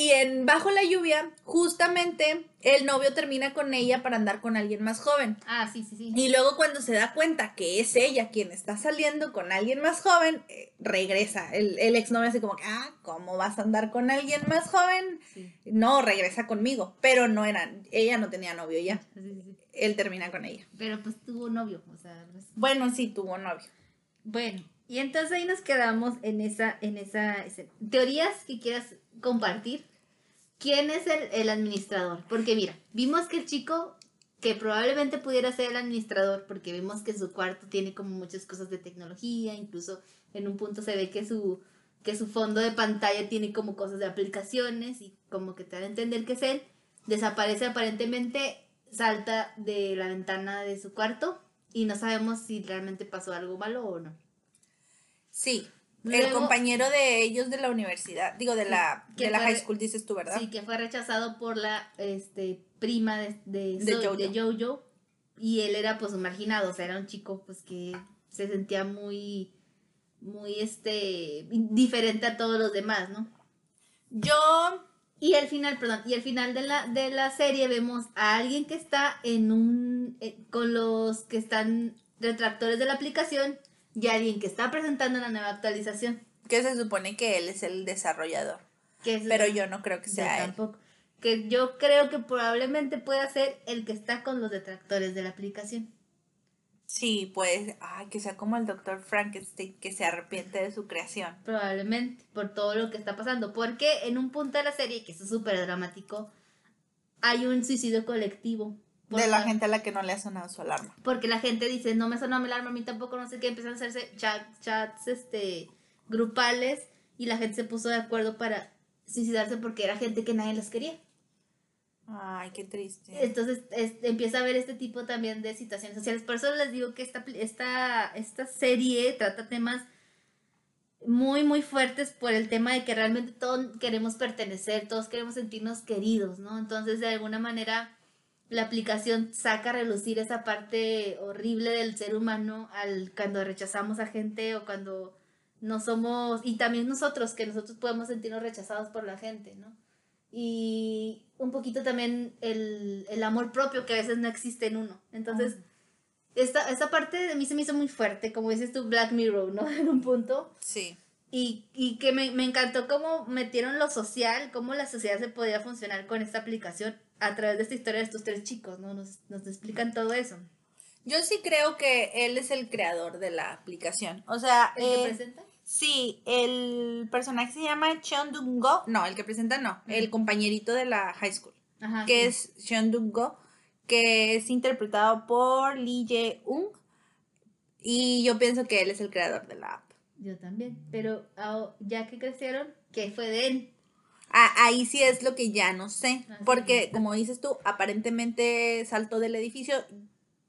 C: Y en Bajo la Lluvia, justamente el novio termina con ella para andar con alguien más joven.
B: Ah, sí, sí, sí.
C: Y luego cuando se da cuenta que es ella quien está saliendo con alguien más joven, eh, regresa. El, el exnovio así como que, ah, ¿cómo vas a andar con alguien más joven?
B: Sí,
C: No, regresa conmigo. Pero no era, ella no tenía novio ya.
B: sí, sí, sí.
C: Él termina con ella.
B: Pero pues tuvo novio, o sea, pues-
C: Bueno, sí, tuvo novio.
B: Bueno, y entonces ahí nos quedamos en esa, en esa, teorías que quieras compartir. ¿Quién es el, el administrador? Porque mira, vimos que el chico que probablemente pudiera ser el administrador, porque vemos que su cuarto tiene como muchas cosas de tecnología, incluso en un punto se ve que su, que su fondo de pantalla tiene como cosas de aplicaciones y como que te dan a entender que es él, desaparece aparentemente, salta de la ventana de su cuarto y no sabemos si realmente pasó algo malo o no.
C: Sí. el compañero de ellos de la universidad, digo, de la, de la
B: fue
C: high school, dices tú, ¿verdad?
B: Sí, que fue rechazado por la este, prima de, de,
C: De Jojo.
B: de Jojo. Y él era pues un marginado, o sea, era un chico pues que se sentía muy, muy este, diferente a todos los demás, ¿no?
C: Yo,
B: Y al final, perdón, y al final de la, de la serie vemos a alguien que está en un, eh, con los que están retractores de la aplicación y alguien que está presentando la nueva actualización.
C: que se supone que él es el desarrollador.
B: Que
C: Pero yo no creo que
B: Yo
C: sea él.
B: tampoco. Que yo creo que probablemente pueda ser el que está con los detractores de la aplicación.
C: Sí, pues, ay, que sea como el doctor Frankenstein, que se arrepiente de su creación.
B: Probablemente, por todo lo que está pasando. Porque en un punto de la serie, que es súper dramático, hay un suicidio colectivo.
C: De la gente a la que no le ha sonado su alarma.
B: Porque la gente dice, no me sonó mi alarma, a mí tampoco, no sé qué, empiezan a hacerse chat- chats este, grupales y la gente se puso de acuerdo para suicidarse porque era gente que nadie los quería.
C: Ay, qué triste.
B: Entonces es- empieza a ver este tipo también de situaciones sociales. Por eso les digo que esta, esta, esta serie trata temas muy, muy fuertes por el tema de que realmente todos queremos pertenecer, todos queremos sentirnos queridos, ¿no? Entonces, de alguna manera, la aplicación saca a relucir esa parte horrible del ser humano al cuando rechazamos a gente o cuando no somos, y también nosotros, que nosotros podemos sentirnos rechazados por la gente, ¿no? Y un poquito también el, el amor propio que a veces no existe en uno. Entonces, esta, esta parte de mí se me hizo muy fuerte, como dices tú, Black Mirror, ¿no? En un punto.
C: Sí.
B: Y, y que me, me encantó cómo metieron lo social, cómo la sociedad se podía funcionar con esta aplicación a través de esta historia de estos tres chicos, ¿no? Nos, nos explican todo eso.
C: Yo sí creo que él es el creador de la aplicación. O sea,
B: ¿El que
C: eh,
B: presenta?
C: sí, el personaje se llama Cheon Dong-go. No, el que presenta no, el compañerito de la high school.
B: Ajá,
C: que
B: sí.
C: es Cheon Dong-go, que es interpretado por Lee Jae-ung. Y yo pienso que él es el creador de la app.
B: Yo también. Pero ah, ya que crecieron, ¿qué fue de él?
C: Ah, ahí sí es lo que ya no sé, porque como dices tú, aparentemente saltó del edificio.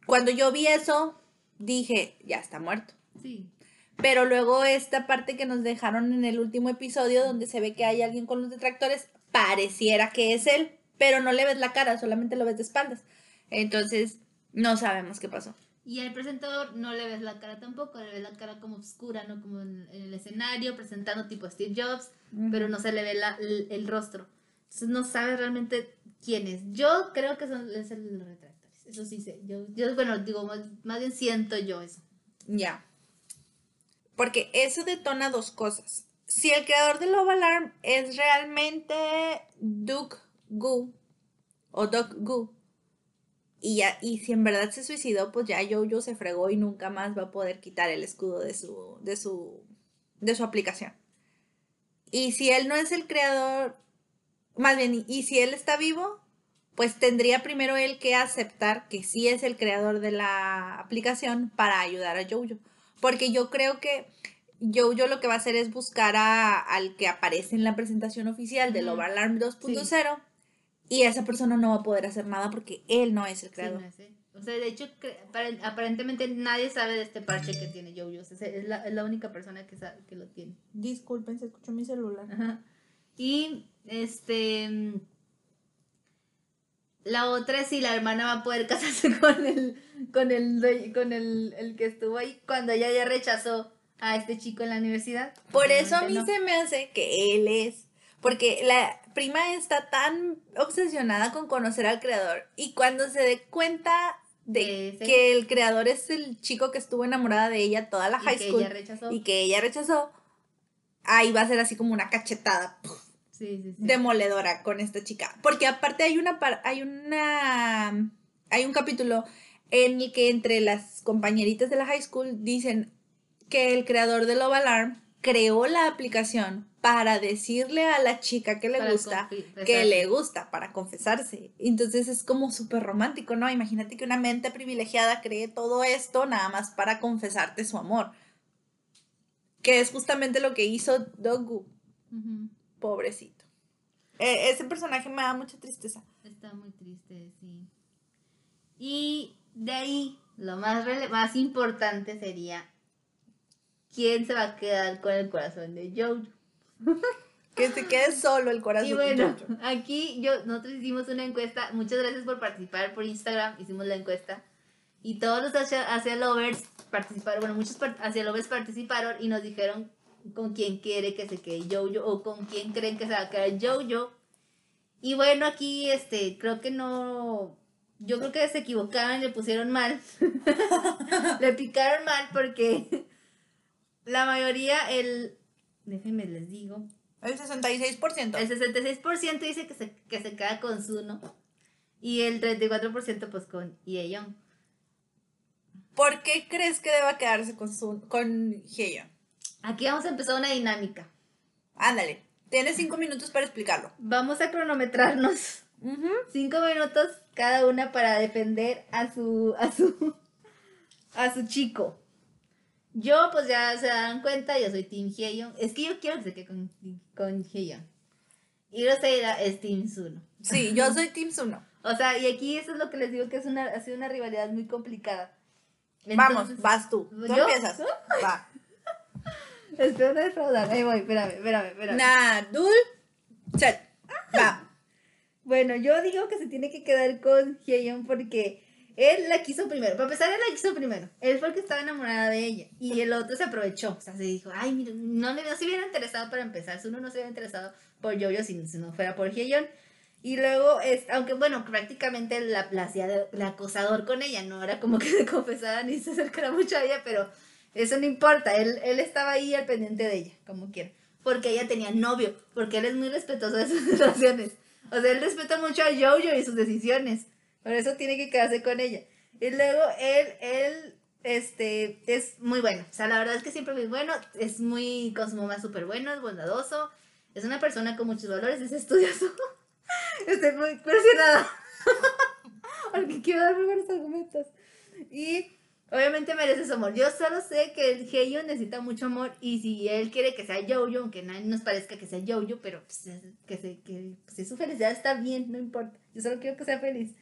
C: Cuando yo vi eso, dije, ya está muerto.
B: Sí.
C: Pero luego esta parte que nos dejaron en el último episodio, donde se ve que hay alguien con los detractores, pareciera que es él, pero no le ves la cara, solamente lo ves de espaldas. Entonces, No sabemos qué pasó.
B: Y al presentador no le ves la cara tampoco, le ves la cara como oscura, ¿no? Como en, el escenario, presentando tipo Steve Jobs, pero no se le ve la- el, el rostro. Entonces no sabes realmente quién es. Yo creo que son, es el retractores, eso sí sé. Yo, yo bueno, digo, más, más bien siento yo eso.
C: Ya. Porque eso detona dos cosas. Si el creador de Love Alarm es realmente Duke Gu o Doc Gu, y, ya, y si en verdad se suicidó, pues ya Jojo se fregó y nunca más va a poder quitar el escudo de su, de su, de su aplicación. Y si él no es el creador, más bien, y si él está vivo, pues tendría primero él que aceptar que sí es el creador de la aplicación para ayudar a Jojo. Porque yo creo que Jojo lo que va a hacer es buscar a- al que aparece en la presentación oficial de
B: Ujú.
C: Love Alarm 2.0 y esa persona no va a poder hacer nada porque él no es el
B: Sí,
C: creador.
B: no sé. O sea, de hecho, aparentemente nadie sabe de este parche que tiene Jojo. O sea, es la, es la única persona que, sabe, que lo tiene.
C: Disculpen, se escuchó mi celular.
B: Ajá. Y este. mm, La otra es si la hermana va a poder casarse con el. con el con el, el que estuvo ahí cuando ella ya rechazó a este chico en la universidad.
C: Por eso a mí
B: no.
C: se me hace que él es. Porque la prima está tan obsesionada con conocer al creador. Y cuando se dé cuenta de
B: ese.
C: que el creador es el chico que estuvo enamorada de ella toda la
B: Y
C: high
B: que
C: school
B: ella rechazó.
C: y que ella rechazó, ahí va a ser así como una cachetada
B: Sí, sí, sí.
C: demoledora con esta chica. Porque aparte hay una hay una hay un capítulo en el que entre las compañeritas de la high school dicen que el creador de Love Alarm creó la aplicación para decirle a la chica que le
B: Para
C: gusta que le gusta para confesarse. Entonces es como súper romántico, ¿no? Imagínate que una mente privilegiada cree todo esto nada más para confesarte su amor. Que es justamente lo que hizo Dogu. Pobrecito. Eh, ese personaje me da mucha tristeza.
B: Está muy triste, sí. Y de ahí, lo más, más importante sería quién se va a quedar con el corazón de Jojo.
C: Que se quede solo el corazón.
B: Y bueno, aquí yo, nosotros hicimos una encuesta. Muchas gracias por participar por Instagram. Hicimos la encuesta. Y todos los hacia, lovers participaron. Bueno, muchos hacia lovers participaron y nos dijeron con quién quiere que se quede Jojo o con quién creen que se va a quedar Jojo. Y bueno, aquí este, creo que no. Yo creo que se equivocaron le pusieron mal. le picaron mal porque la mayoría, el. Déjenme les digo.
C: El 66%.
B: El 66% dice que se, que se queda con Zuno. Y el 34% pues con Yeon.
C: ¿Por qué crees que deba quedarse con, su, con Hyeon?
B: Aquí vamos a empezar una dinámica.
C: Ándale. Tienes cinco minutos para explicarlo.
B: Vamos a cronometrarnos. Cinco minutos cada una para defender a su, a su, a su chico. Yo, pues ya se dan cuenta, yo soy Team Hyeon. Es que yo quiero que se quede con, con Hyeon. Y Roseira es Team Zuno.
C: Sí, yo soy Team Suno.
B: O sea, y aquí eso es lo que les digo que es una, ha sido una rivalidad muy complicada.
C: Vamos, vas tú. Tú
B: ¿Yo?
C: empiezas. Va.
B: Espero no defraudar. Ahí voy, espérame, espérame, espérame.
C: Nadul. Set. Va.
B: Bueno, yo digo que se tiene que quedar con Hyeon porque él la quiso primero. Para empezar, él la quiso primero. Él fue el que estaba enamorada de ella. Y el otro se aprovechó. O sea, se dijo, ay, mira, no, no se hubiera interesado para empezar. Uno no se hubiera interesado por Jojo si, si no fuera por Hyeon. Y luego, es, aunque bueno, prácticamente la, la hacía de, acosador con ella. No era como que se confesara ni se acercara mucho a ella, pero eso no importa. Él, él estaba ahí al pendiente de ella, como quiera. Porque ella tenía novio. Porque él es muy respetuoso de sus relaciones. O sea, él respeta mucho a Jojo y sus decisiones. Por eso tiene que quedarse con ella. Y luego él, él, este, es muy bueno. O sea, la verdad es que siempre es bueno. Es muy, mamá súper bueno, es bondadoso. Es una persona con muchos valores, es estudioso. Estoy muy presionada. Porque quiero dar buenos argumentos. Y obviamente merece su amor. Yo solo sé que el Heyo necesita mucho amor. Y si él quiere que sea Jojo, aunque nadie nos parezca que sea Jojo, pero pues, es- que, se, que si su felicidad está bien, no importa. Yo solo quiero que sea feliz.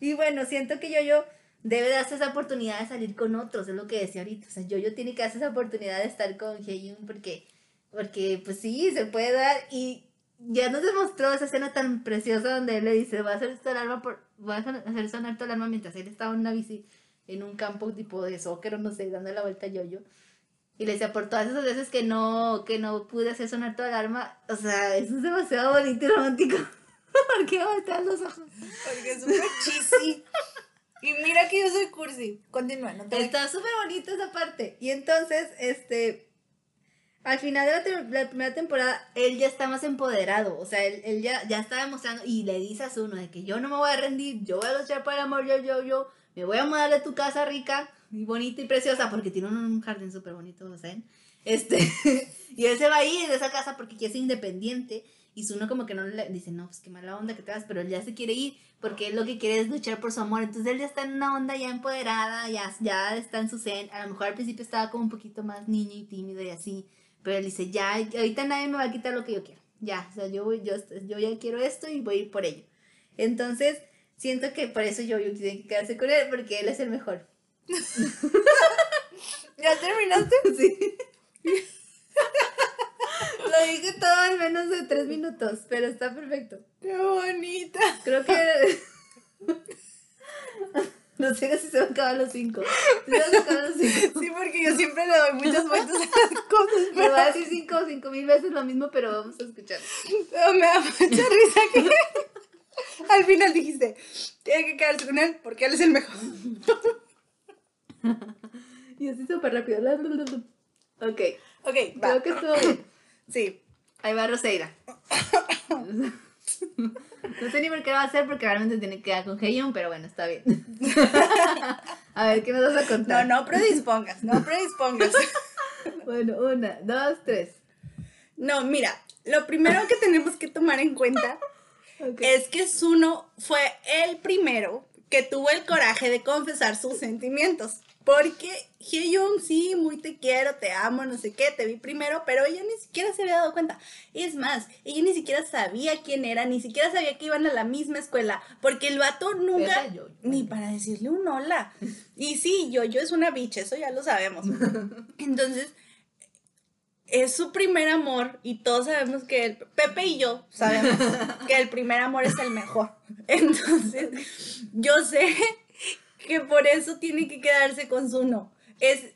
B: Y bueno, siento que Yoyo debe darse esa oportunidad de salir con otros, es lo que decía ahorita. O sea, Yoyo tiene que darse esa oportunidad de estar con Heyun porque, porque pues sí, se puede dar. Y ya nos demostró esa escena tan preciosa donde él le dice, va a hacer esta alarma por, voy a hacer sonar tu alarma mientras él estaba en una bici en un campo tipo de soccer o no sé, dando la vuelta yo-yo. Y le decía, por todas esas veces que no, que no pude hacer sonar tu alarma, o sea, eso es demasiado bonito y romántico. ¿Por qué volteas los ojos?
C: Porque es súper cheesy. Y mira que yo soy cursi. Continúa, no te
B: Está súper bonita esa parte. Y entonces, este, al final de la, te- la primera temporada, él ya está más empoderado. O sea, él, él ya, ya está demostrando y le dice a Zuno de que yo no me voy a rendir, yo voy a luchar por el amor, yo, yo, yo. Me voy a mudar de tu casa rica y bonita y preciosa porque tiene un, un jardín súper bonito, ¿saben? Este, y él se va a ir de esa casa porque quiere ser independiente. Y Zuno como que no le dice, no, pues qué mala onda que te vas, pero él ya se quiere ir porque él lo que quiere es luchar por su amor. Entonces él ya está en una onda ya empoderada, ya, ya está en su zen. A lo mejor al principio estaba como un poquito más niño y tímido y así, pero él dice, ya, ahorita nadie me va a quitar lo que yo quiero. Ya, o sea, yo, voy- yo, yo ya quiero esto y voy a ir por ello. Entonces, siento que por eso yo, yo tiene que quedarse con él porque él es el mejor.
C: ¿Ya terminaste?
B: Sí. Lo dije todo en menos de tres minutos, pero está perfecto.
C: Qué bonita.
B: Creo que. No sé si se van a acabar los cinco. Se van a acabar los cinco.
C: Sí, porque yo siempre le doy muchas vueltas a las cosas,
B: Me va a decir cinco o cinco mil veces lo mismo, pero vamos a escuchar.
C: pero me da mucha risa que al final dijiste, tiene que quedarse con él porque él es el mejor.
B: Y así súper rápido. Ok,
C: Ok, va.
B: creo que estuvo bien.
C: Sí.
B: Ahí va Roseira. No sé ni por qué lo va a hacer porque realmente tiene que quedar con Heiyun, pero bueno, está bien. A ver, ¿qué nos vas a
C: No,
B: contar?
C: no predispongas, no predispongas.
B: Bueno, una, dos, tres.
C: No, mira, lo primero que tenemos que tomar en cuenta es que Zuno fue el primero que tuvo el coraje de confesar sus sentimientos. Porque Hyun, sí, muy te quiero, te amo, no sé qué, te vi primero, pero ella ni siquiera se había dado cuenta. Es más, ella ni siquiera sabía quién era, ni siquiera sabía que iban a la misma escuela, porque el vato nunca,
B: Esa yo-
C: ni para decirle un hola. Y sí, yo, yo es una bicha, eso ya lo sabemos. Entonces, es su primer amor y todos sabemos que el, Pepe y yo sabemos que el primer amor es el mejor. Entonces, yo sé que por eso tiene que quedarse con su no. Es,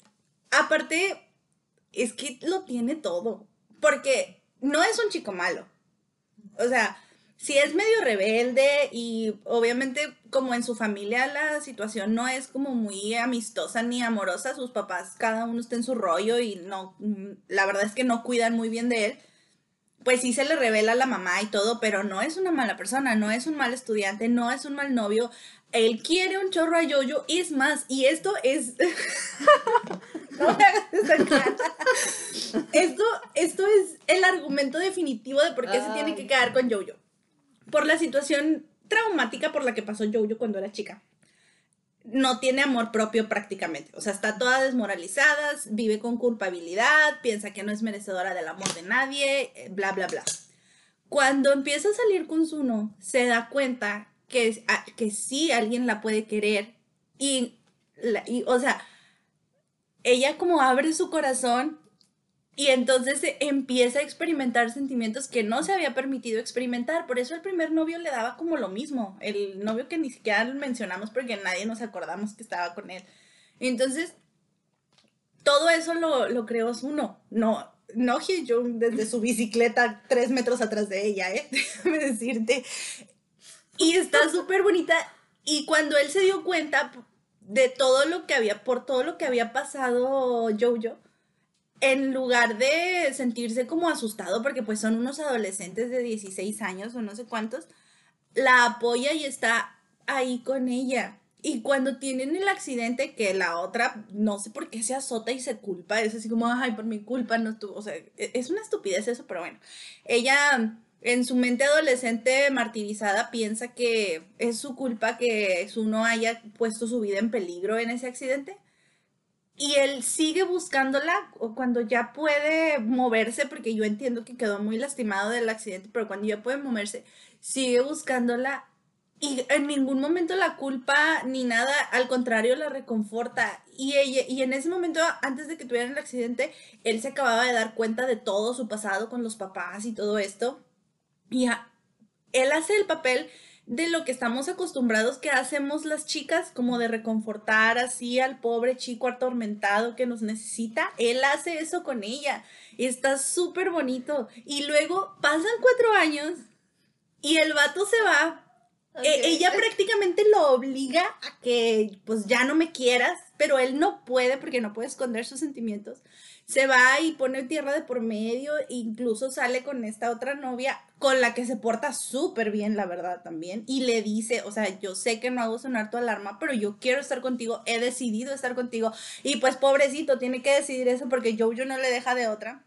C: aparte, es que lo tiene todo, porque no es un chico malo. O sea, si es medio rebelde y obviamente como en su familia la situación no es como muy amistosa ni amorosa, sus papás cada uno está en su rollo y no, mm, la verdad es que no cuidan muy bien de él, pues sí se le revela a la mamá y todo, pero no es una mala persona, no es un mal estudiante, no es un mal novio, él quiere un chorro a Yoyo y es más, y esto es... no me hagas esa cara. Esto, esto es el argumento definitivo de por qué se tiene que quedar con Jojo. Por la situación traumática por la que pasó Jojo cuando era chica. No tiene amor propio prácticamente. O sea, está toda desmoralizada, vive con culpabilidad, piensa que no es merecedora del amor de nadie, eh, bla, bla, bla. Cuando empieza a salir con Zuno, se da cuenta que, es- a- que sí alguien la puede querer. Y, y, o sea, ella como abre su corazón y entonces empieza a experimentar sentimientos que no se había permitido experimentar. Por eso el primer novio le daba como lo mismo. El novio que ni siquiera mencionamos porque nadie nos acordamos que estaba con él. Entonces, todo eso lo, lo creó Zuno. No, no Hyejung desde su bicicleta tres metros atrás de ella, ¿eh? Déjame decirte. Y está súper bonita. Y cuando él se dio cuenta de todo lo que había, por todo lo que había pasado Jojo, en lugar de sentirse como asustado, porque pues son unos adolescentes de 16 años o no sé cuántos, la apoya y está ahí con ella. Y cuando tienen el accidente, que la otra, no sé por qué se azota y se culpa, es así como, ay, por mi culpa no estuvo, o sea, e- es una estupidez eso, pero bueno, ella en su mente adolescente martirizada piensa que es su culpa que su no haya puesto su vida en peligro en ese accidente. Y él sigue buscándola cuando ya puede moverse, porque yo entiendo que quedó muy lastimado del accidente, pero cuando ya puede moverse, sigue buscándola y en ningún momento la culpa ni nada, al contrario, la reconforta. Y, ella, y en ese momento, antes de que tuvieran el accidente, él se acababa de dar cuenta de todo su pasado con los papás y todo esto. Y él hace el papel de lo que estamos acostumbrados que hacemos las chicas, como de reconfortar así al pobre chico atormentado que nos necesita. Él hace eso con ella. Está súper bonito. Y luego pasan cuatro años y el vato se va. E- ella prácticamente lo obliga a que pues ya no me quieras, pero él no puede porque no puede esconder sus sentimientos. Se va y pone tierra de por medio, incluso sale con esta otra novia con la que se porta súper bien, la verdad, también. Y le dice, o sea, yo sé que no hago sonar tu alarma, pero yo quiero estar contigo, he decidido estar contigo. Y pues pobrecito, tiene que decidir eso porque Jojo no le deja de otra.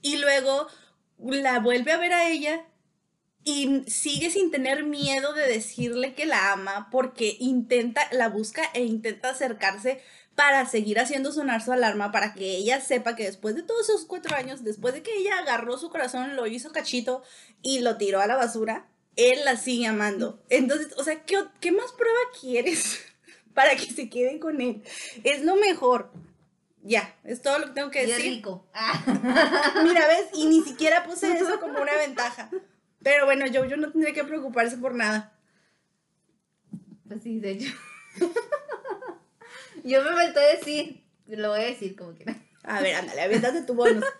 C: Y luego la vuelve a ver a ella y sigue sin tener miedo de decirle que la ama porque intenta, la busca e intenta acercarse para seguir haciendo sonar su alarma, para que ella sepa que después de todos esos cuatro años, después de que ella agarró su corazón, lo hizo cachito y lo tiró a la basura, él la sigue amando. Entonces, o sea, ¿qué, qué más prueba quieres para que se quede con él? Es lo mejor. Ya, es todo lo que tengo que
B: Y es
C: decir.
B: rico. Ah.
C: Mira, ves, y ni siquiera puse eso como una ventaja. Pero bueno, yo, yo no tendría que preocuparse por nada.
B: Pues sí, de hecho. Yo me faltó decir, lo voy a decir como quiera.
C: A ver, ándale, aviéntate tu bonus.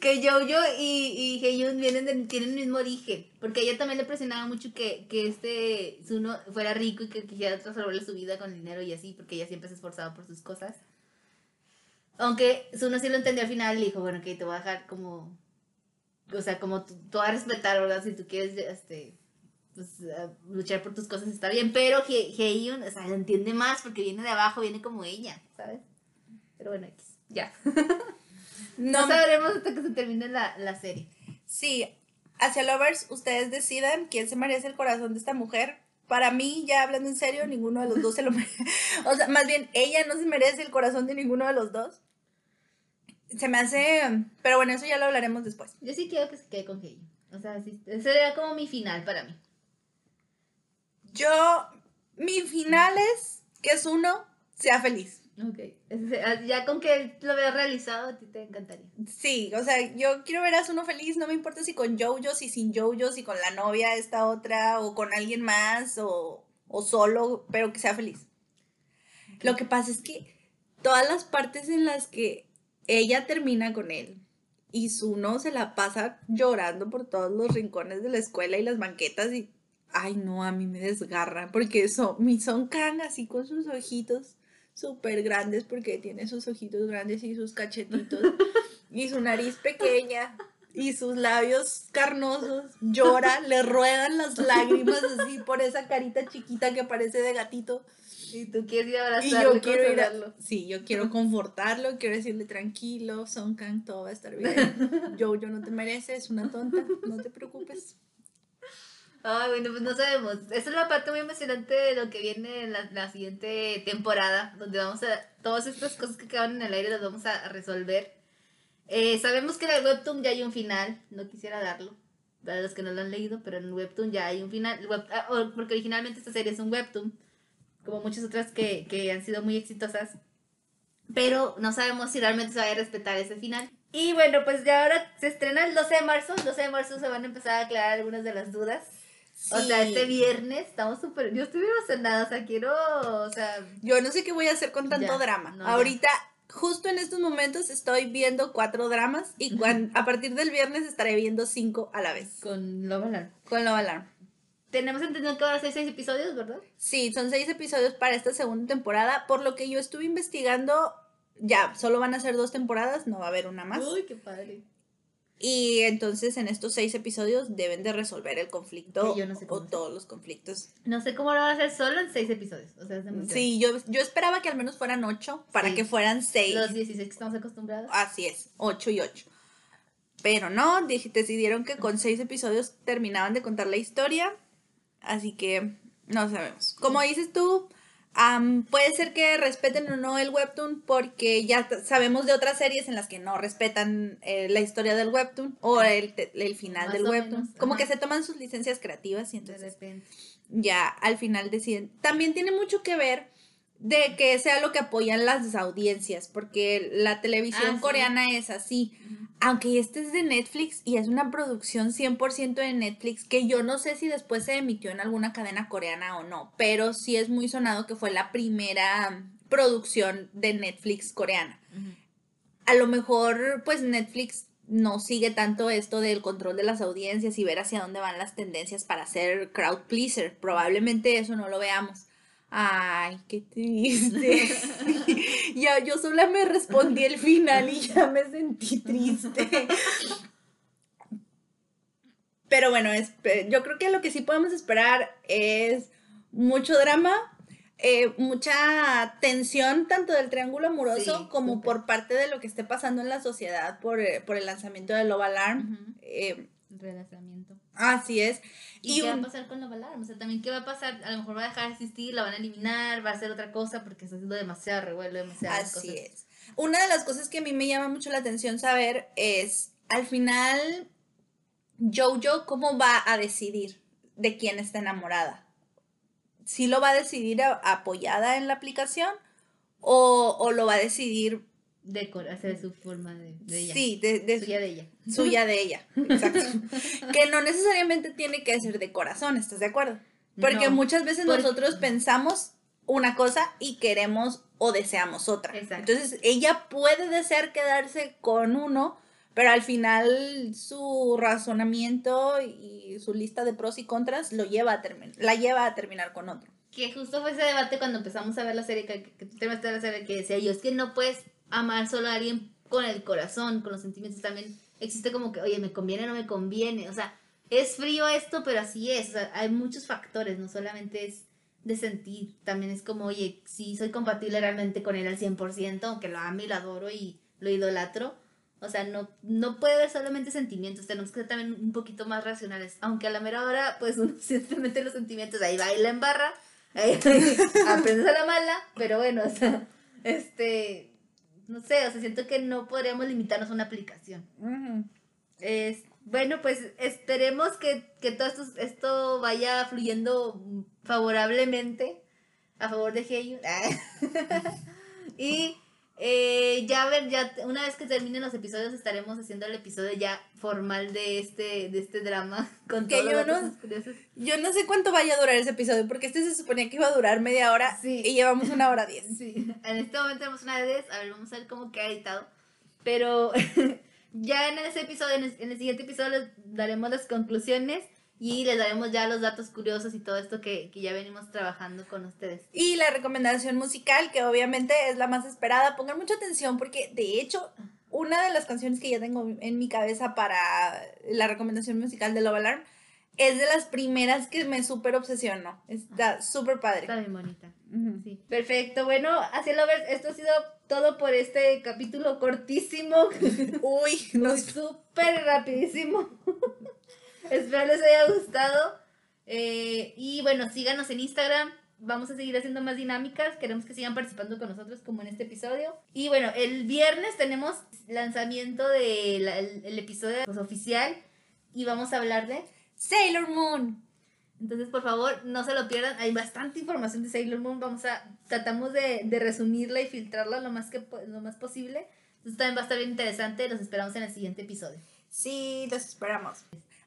B: Que Jojo y, y Heyun vienen de- tienen el mismo origen. Porque a ella también le presionaba mucho que, que este Zuno fuera rico y que quisiera resolverle su vida con dinero y así, porque ella siempre se esforzaba por sus cosas. Aunque Zuno sí lo entendió al final y le dijo, bueno, que te voy a dejar como. O sea, como tú, tú vas a respetar, ¿verdad? Si tú quieres este, pues, a- luchar por tus cosas está bien. Pero He- Heyun, o sea, lo entiende más porque viene de abajo, viene como ella, ¿sabes? Pero bueno, X, ya. No,
C: No,
B: sabremos hasta que se termine la, la serie.
C: sí, hacia Lovers, ustedes decidan quién se merece el corazón de esta mujer. Para mí, ya hablando en serio, ninguno de los dos se lo merece. O sea, más bien, ella no se merece el corazón de ninguno de los dos. Se me hace. Pero bueno, eso ya lo hablaremos después.
B: Yo sí quiero que se quede con Heiyun. O sea, sí, ese como mi final para mí.
C: Yo. Mi final es que es uno sea feliz.
B: Ok. Ah, ya con que lo veas realizado, a ti te encantaría.
C: Sí, o sea, yo quiero ver a uno feliz, no me importa si con Jojo, si sin Jojo, si con la novia esta otra, o con alguien más, o, o solo, pero que sea feliz. Lo que pasa es que todas las partes en las que ella termina con él y Suno se la pasa llorando por todos los rincones de la escuela y las banquetas y, ay no, a mí me desgarra, porque eso, mi Son Kang así con sus ojitos súper grandes, porque tiene sus ojitos grandes y sus cachetitos y su nariz pequeña y sus labios carnosos, llora, le ruedan las lágrimas así por esa carita chiquita que parece de gatito.
B: Y tú quieres ir a
C: Y
B: abrazarlo,
C: yo quiero ir a, sí, yo quiero confortarlo, quiero decirle tranquilo, Son Kang, todo va a estar bien. Yo, yo no te mereces, una tonta, no te preocupes.
B: Ay, bueno, pues no sabemos. Esa es la parte muy emocionante de lo que viene en la, la siguiente temporada, donde vamos a. Todas estas cosas que quedan en el aire las vamos a resolver. Eh, sabemos que en el Webtoon ya hay un final, no quisiera darlo. Para los que no lo han leído, pero en el Webtoon ya hay un final. ah, porque originalmente esta serie es un Webtoon, como muchas otras que, que han sido muy exitosas. Pero no sabemos si realmente se va a respetar ese final. Y bueno, pues ya ahora se estrena el 12 de marzo. El 12 de marzo se van a empezar a aclarar algunas de las dudas. O sea, este viernes estamos súper. Yo estoy emocionada, o sea, quiero. O sea,
C: Yo no sé qué voy a hacer con tanto
B: Ya,
C: drama.
B: no, ya.
C: Ahorita, justo en estos momentos, estoy viendo cuatro dramas y cuan- a partir del viernes estaré viendo cinco a la vez.
B: con Love Alarm.
C: Con Love Alarm.
B: Tenemos entendido que van a ser seis episodios, ¿verdad?
C: Sí, son seis episodios para esta segunda temporada. Por lo que yo estuve investigando, ya, solo van a ser dos temporadas, no va a haber una más.
B: Uy, qué padre.
C: Y entonces en estos seis episodios deben de resolver el conflicto
B: yo no sé cómo
C: o
B: hacer.
C: todos los conflictos.
B: No sé cómo lo van a hacer solo en seis episodios. O sea, es.
C: Sí, yo, yo esperaba que al menos fueran ocho para
B: Sí.
C: que fueran seis.
B: Los 16 que estamos acostumbrados.
C: Así es, 8 y 8. Pero no, decidieron que con 6 episodios terminaban de contar la historia. Así que no sabemos. Como dices tú, am, puede ser que respeten o no el webtoon porque ya sabemos de otras series en las que no respetan eh, la historia del webtoon o el, te- el final
B: Más
C: del webtoon.
B: menos,
C: Como
B: ajá.
C: que se toman sus licencias creativas y entonces ya al final deciden. También tiene mucho que ver de que sea lo que apoyan las audiencias, porque la televisión
B: Ah, sí.
C: coreana es así. Aunque este es de Netflix y es una producción 100% de Netflix, que yo no sé si después se emitió en alguna cadena coreana o no, pero sí es muy sonado que fue la primera producción de Netflix coreana. A lo mejor, pues Netflix no sigue tanto esto del control de las audiencias y ver hacia dónde van las tendencias para ser crowd pleaser. Probablemente eso no lo veamos. Ay, qué triste. ya, yo sola me respondí el final y ya me sentí triste. Pero bueno, espe- yo creo que lo que sí podemos esperar es mucho drama, eh, mucha tensión tanto del triángulo amoroso
B: Sí,
C: como por parte de lo que esté pasando en la sociedad por, eh, por el lanzamiento de Love Alarm. Eh,
B: Relanzamiento.
C: Así es.
B: ¿Y,
C: Y
B: qué va a pasar con la Alarm? O sea, también qué va a pasar, a lo mejor va a dejar de existir, la van a eliminar, va a hacer otra cosa porque está haciendo demasiado revuelo, demasiadas
C: Así
B: cosas.
C: es. Una de las cosas que a mí me llama mucho la atención saber es, al final, Jojo, ¿cómo va a decidir de quién está enamorada? ¿Sí lo va a decidir apoyada en la aplicación o, o lo va a decidir,
B: Decor, hacer su forma de, de ella.
C: sí, de, de-
B: suya de ella.
C: suya de ella? Exacto. que no necesariamente tiene que ser de corazón, ¿estás de acuerdo? Porque
B: No,
C: muchas veces
B: porque-
C: nosotros pensamos una cosa y queremos o deseamos otra.
B: Exacto.
C: Entonces ella puede desear quedarse con uno, pero al final su razonamiento y su lista de pros y contras lo lleva a terminar, la lleva a terminar con otro.
B: Que justo fue ese debate cuando empezamos a ver la serie, que, que tú terminaste de ver la serie, que decía yo, es que no puedes amar solo a alguien con el corazón, con los sentimientos también. Existe como que, oye, me conviene o no me conviene. O sea, es frío esto, pero así es. O sea, hay muchos factores, no solamente es de sentir. También es como, oye, sí, soy compatible realmente con él al 100%, aunque lo ame y lo adoro y lo idolatro. O sea, no, no puede haber solamente sentimientos, tenemos que ser también un poquito más racionales. Aunque a la mera hora, pues uno simplemente los sentimientos, ahí baila en barra, ahí aprendes a la mala, pero bueno, o sea, este, no sé, o sea, siento que no podríamos limitarnos a una aplicación. Es, bueno, pues esperemos que, que todo esto, esto vaya fluyendo favorablemente a favor de Heyu. y eh, ya ver, ya una vez que terminen los episodios estaremos haciendo el episodio ya formal de este, de este drama con
C: Que
B: todos los
C: yo no-
B: más curiosos.
C: Yo no sé cuánto vaya a durar ese episodio, porque este se suponía que iba a durar media hora
B: Sí.
C: y llevamos una hora diez.
B: Sí, en este momento tenemos una de 10, a ver, vamos a ver cómo queda editado. Pero ya en ese episodio, en el, en el siguiente episodio les daremos las conclusiones y les daremos ya los datos curiosos y todo esto que, que ya venimos trabajando con ustedes.
C: Y la recomendación musical, que obviamente es la más esperada. Pongan mucha atención porque, de hecho, una de las canciones que ya tengo en mi cabeza para la recomendación musical de Love Alarm es de las primeras que me súper obsesionó. Está súper padre.
B: Está bien bonita.
C: Ujú.
B: Sí. Perfecto, bueno, así lovers, esto ha sido todo por este capítulo cortísimo.
C: Uy, nos...
B: súper rapidísimo. Espero les haya gustado. Eh, y bueno, síganos en Instagram. Vamos a seguir haciendo más dinámicas. Queremos que sigan participando con nosotros como en este episodio. Y bueno, el viernes tenemos lanzamiento del el episodio pues, oficial. Y vamos a hablar de...
C: Sailor Moon.
B: Entonces, por favor, no se lo pierdan. Hay bastante información de Sailor Moon. Vamos a... Tratamos de, de resumirla y filtrarla lo más, que, lo más posible. Entonces también va a estar bien interesante. Los esperamos en el siguiente episodio.
C: Sí, los esperamos.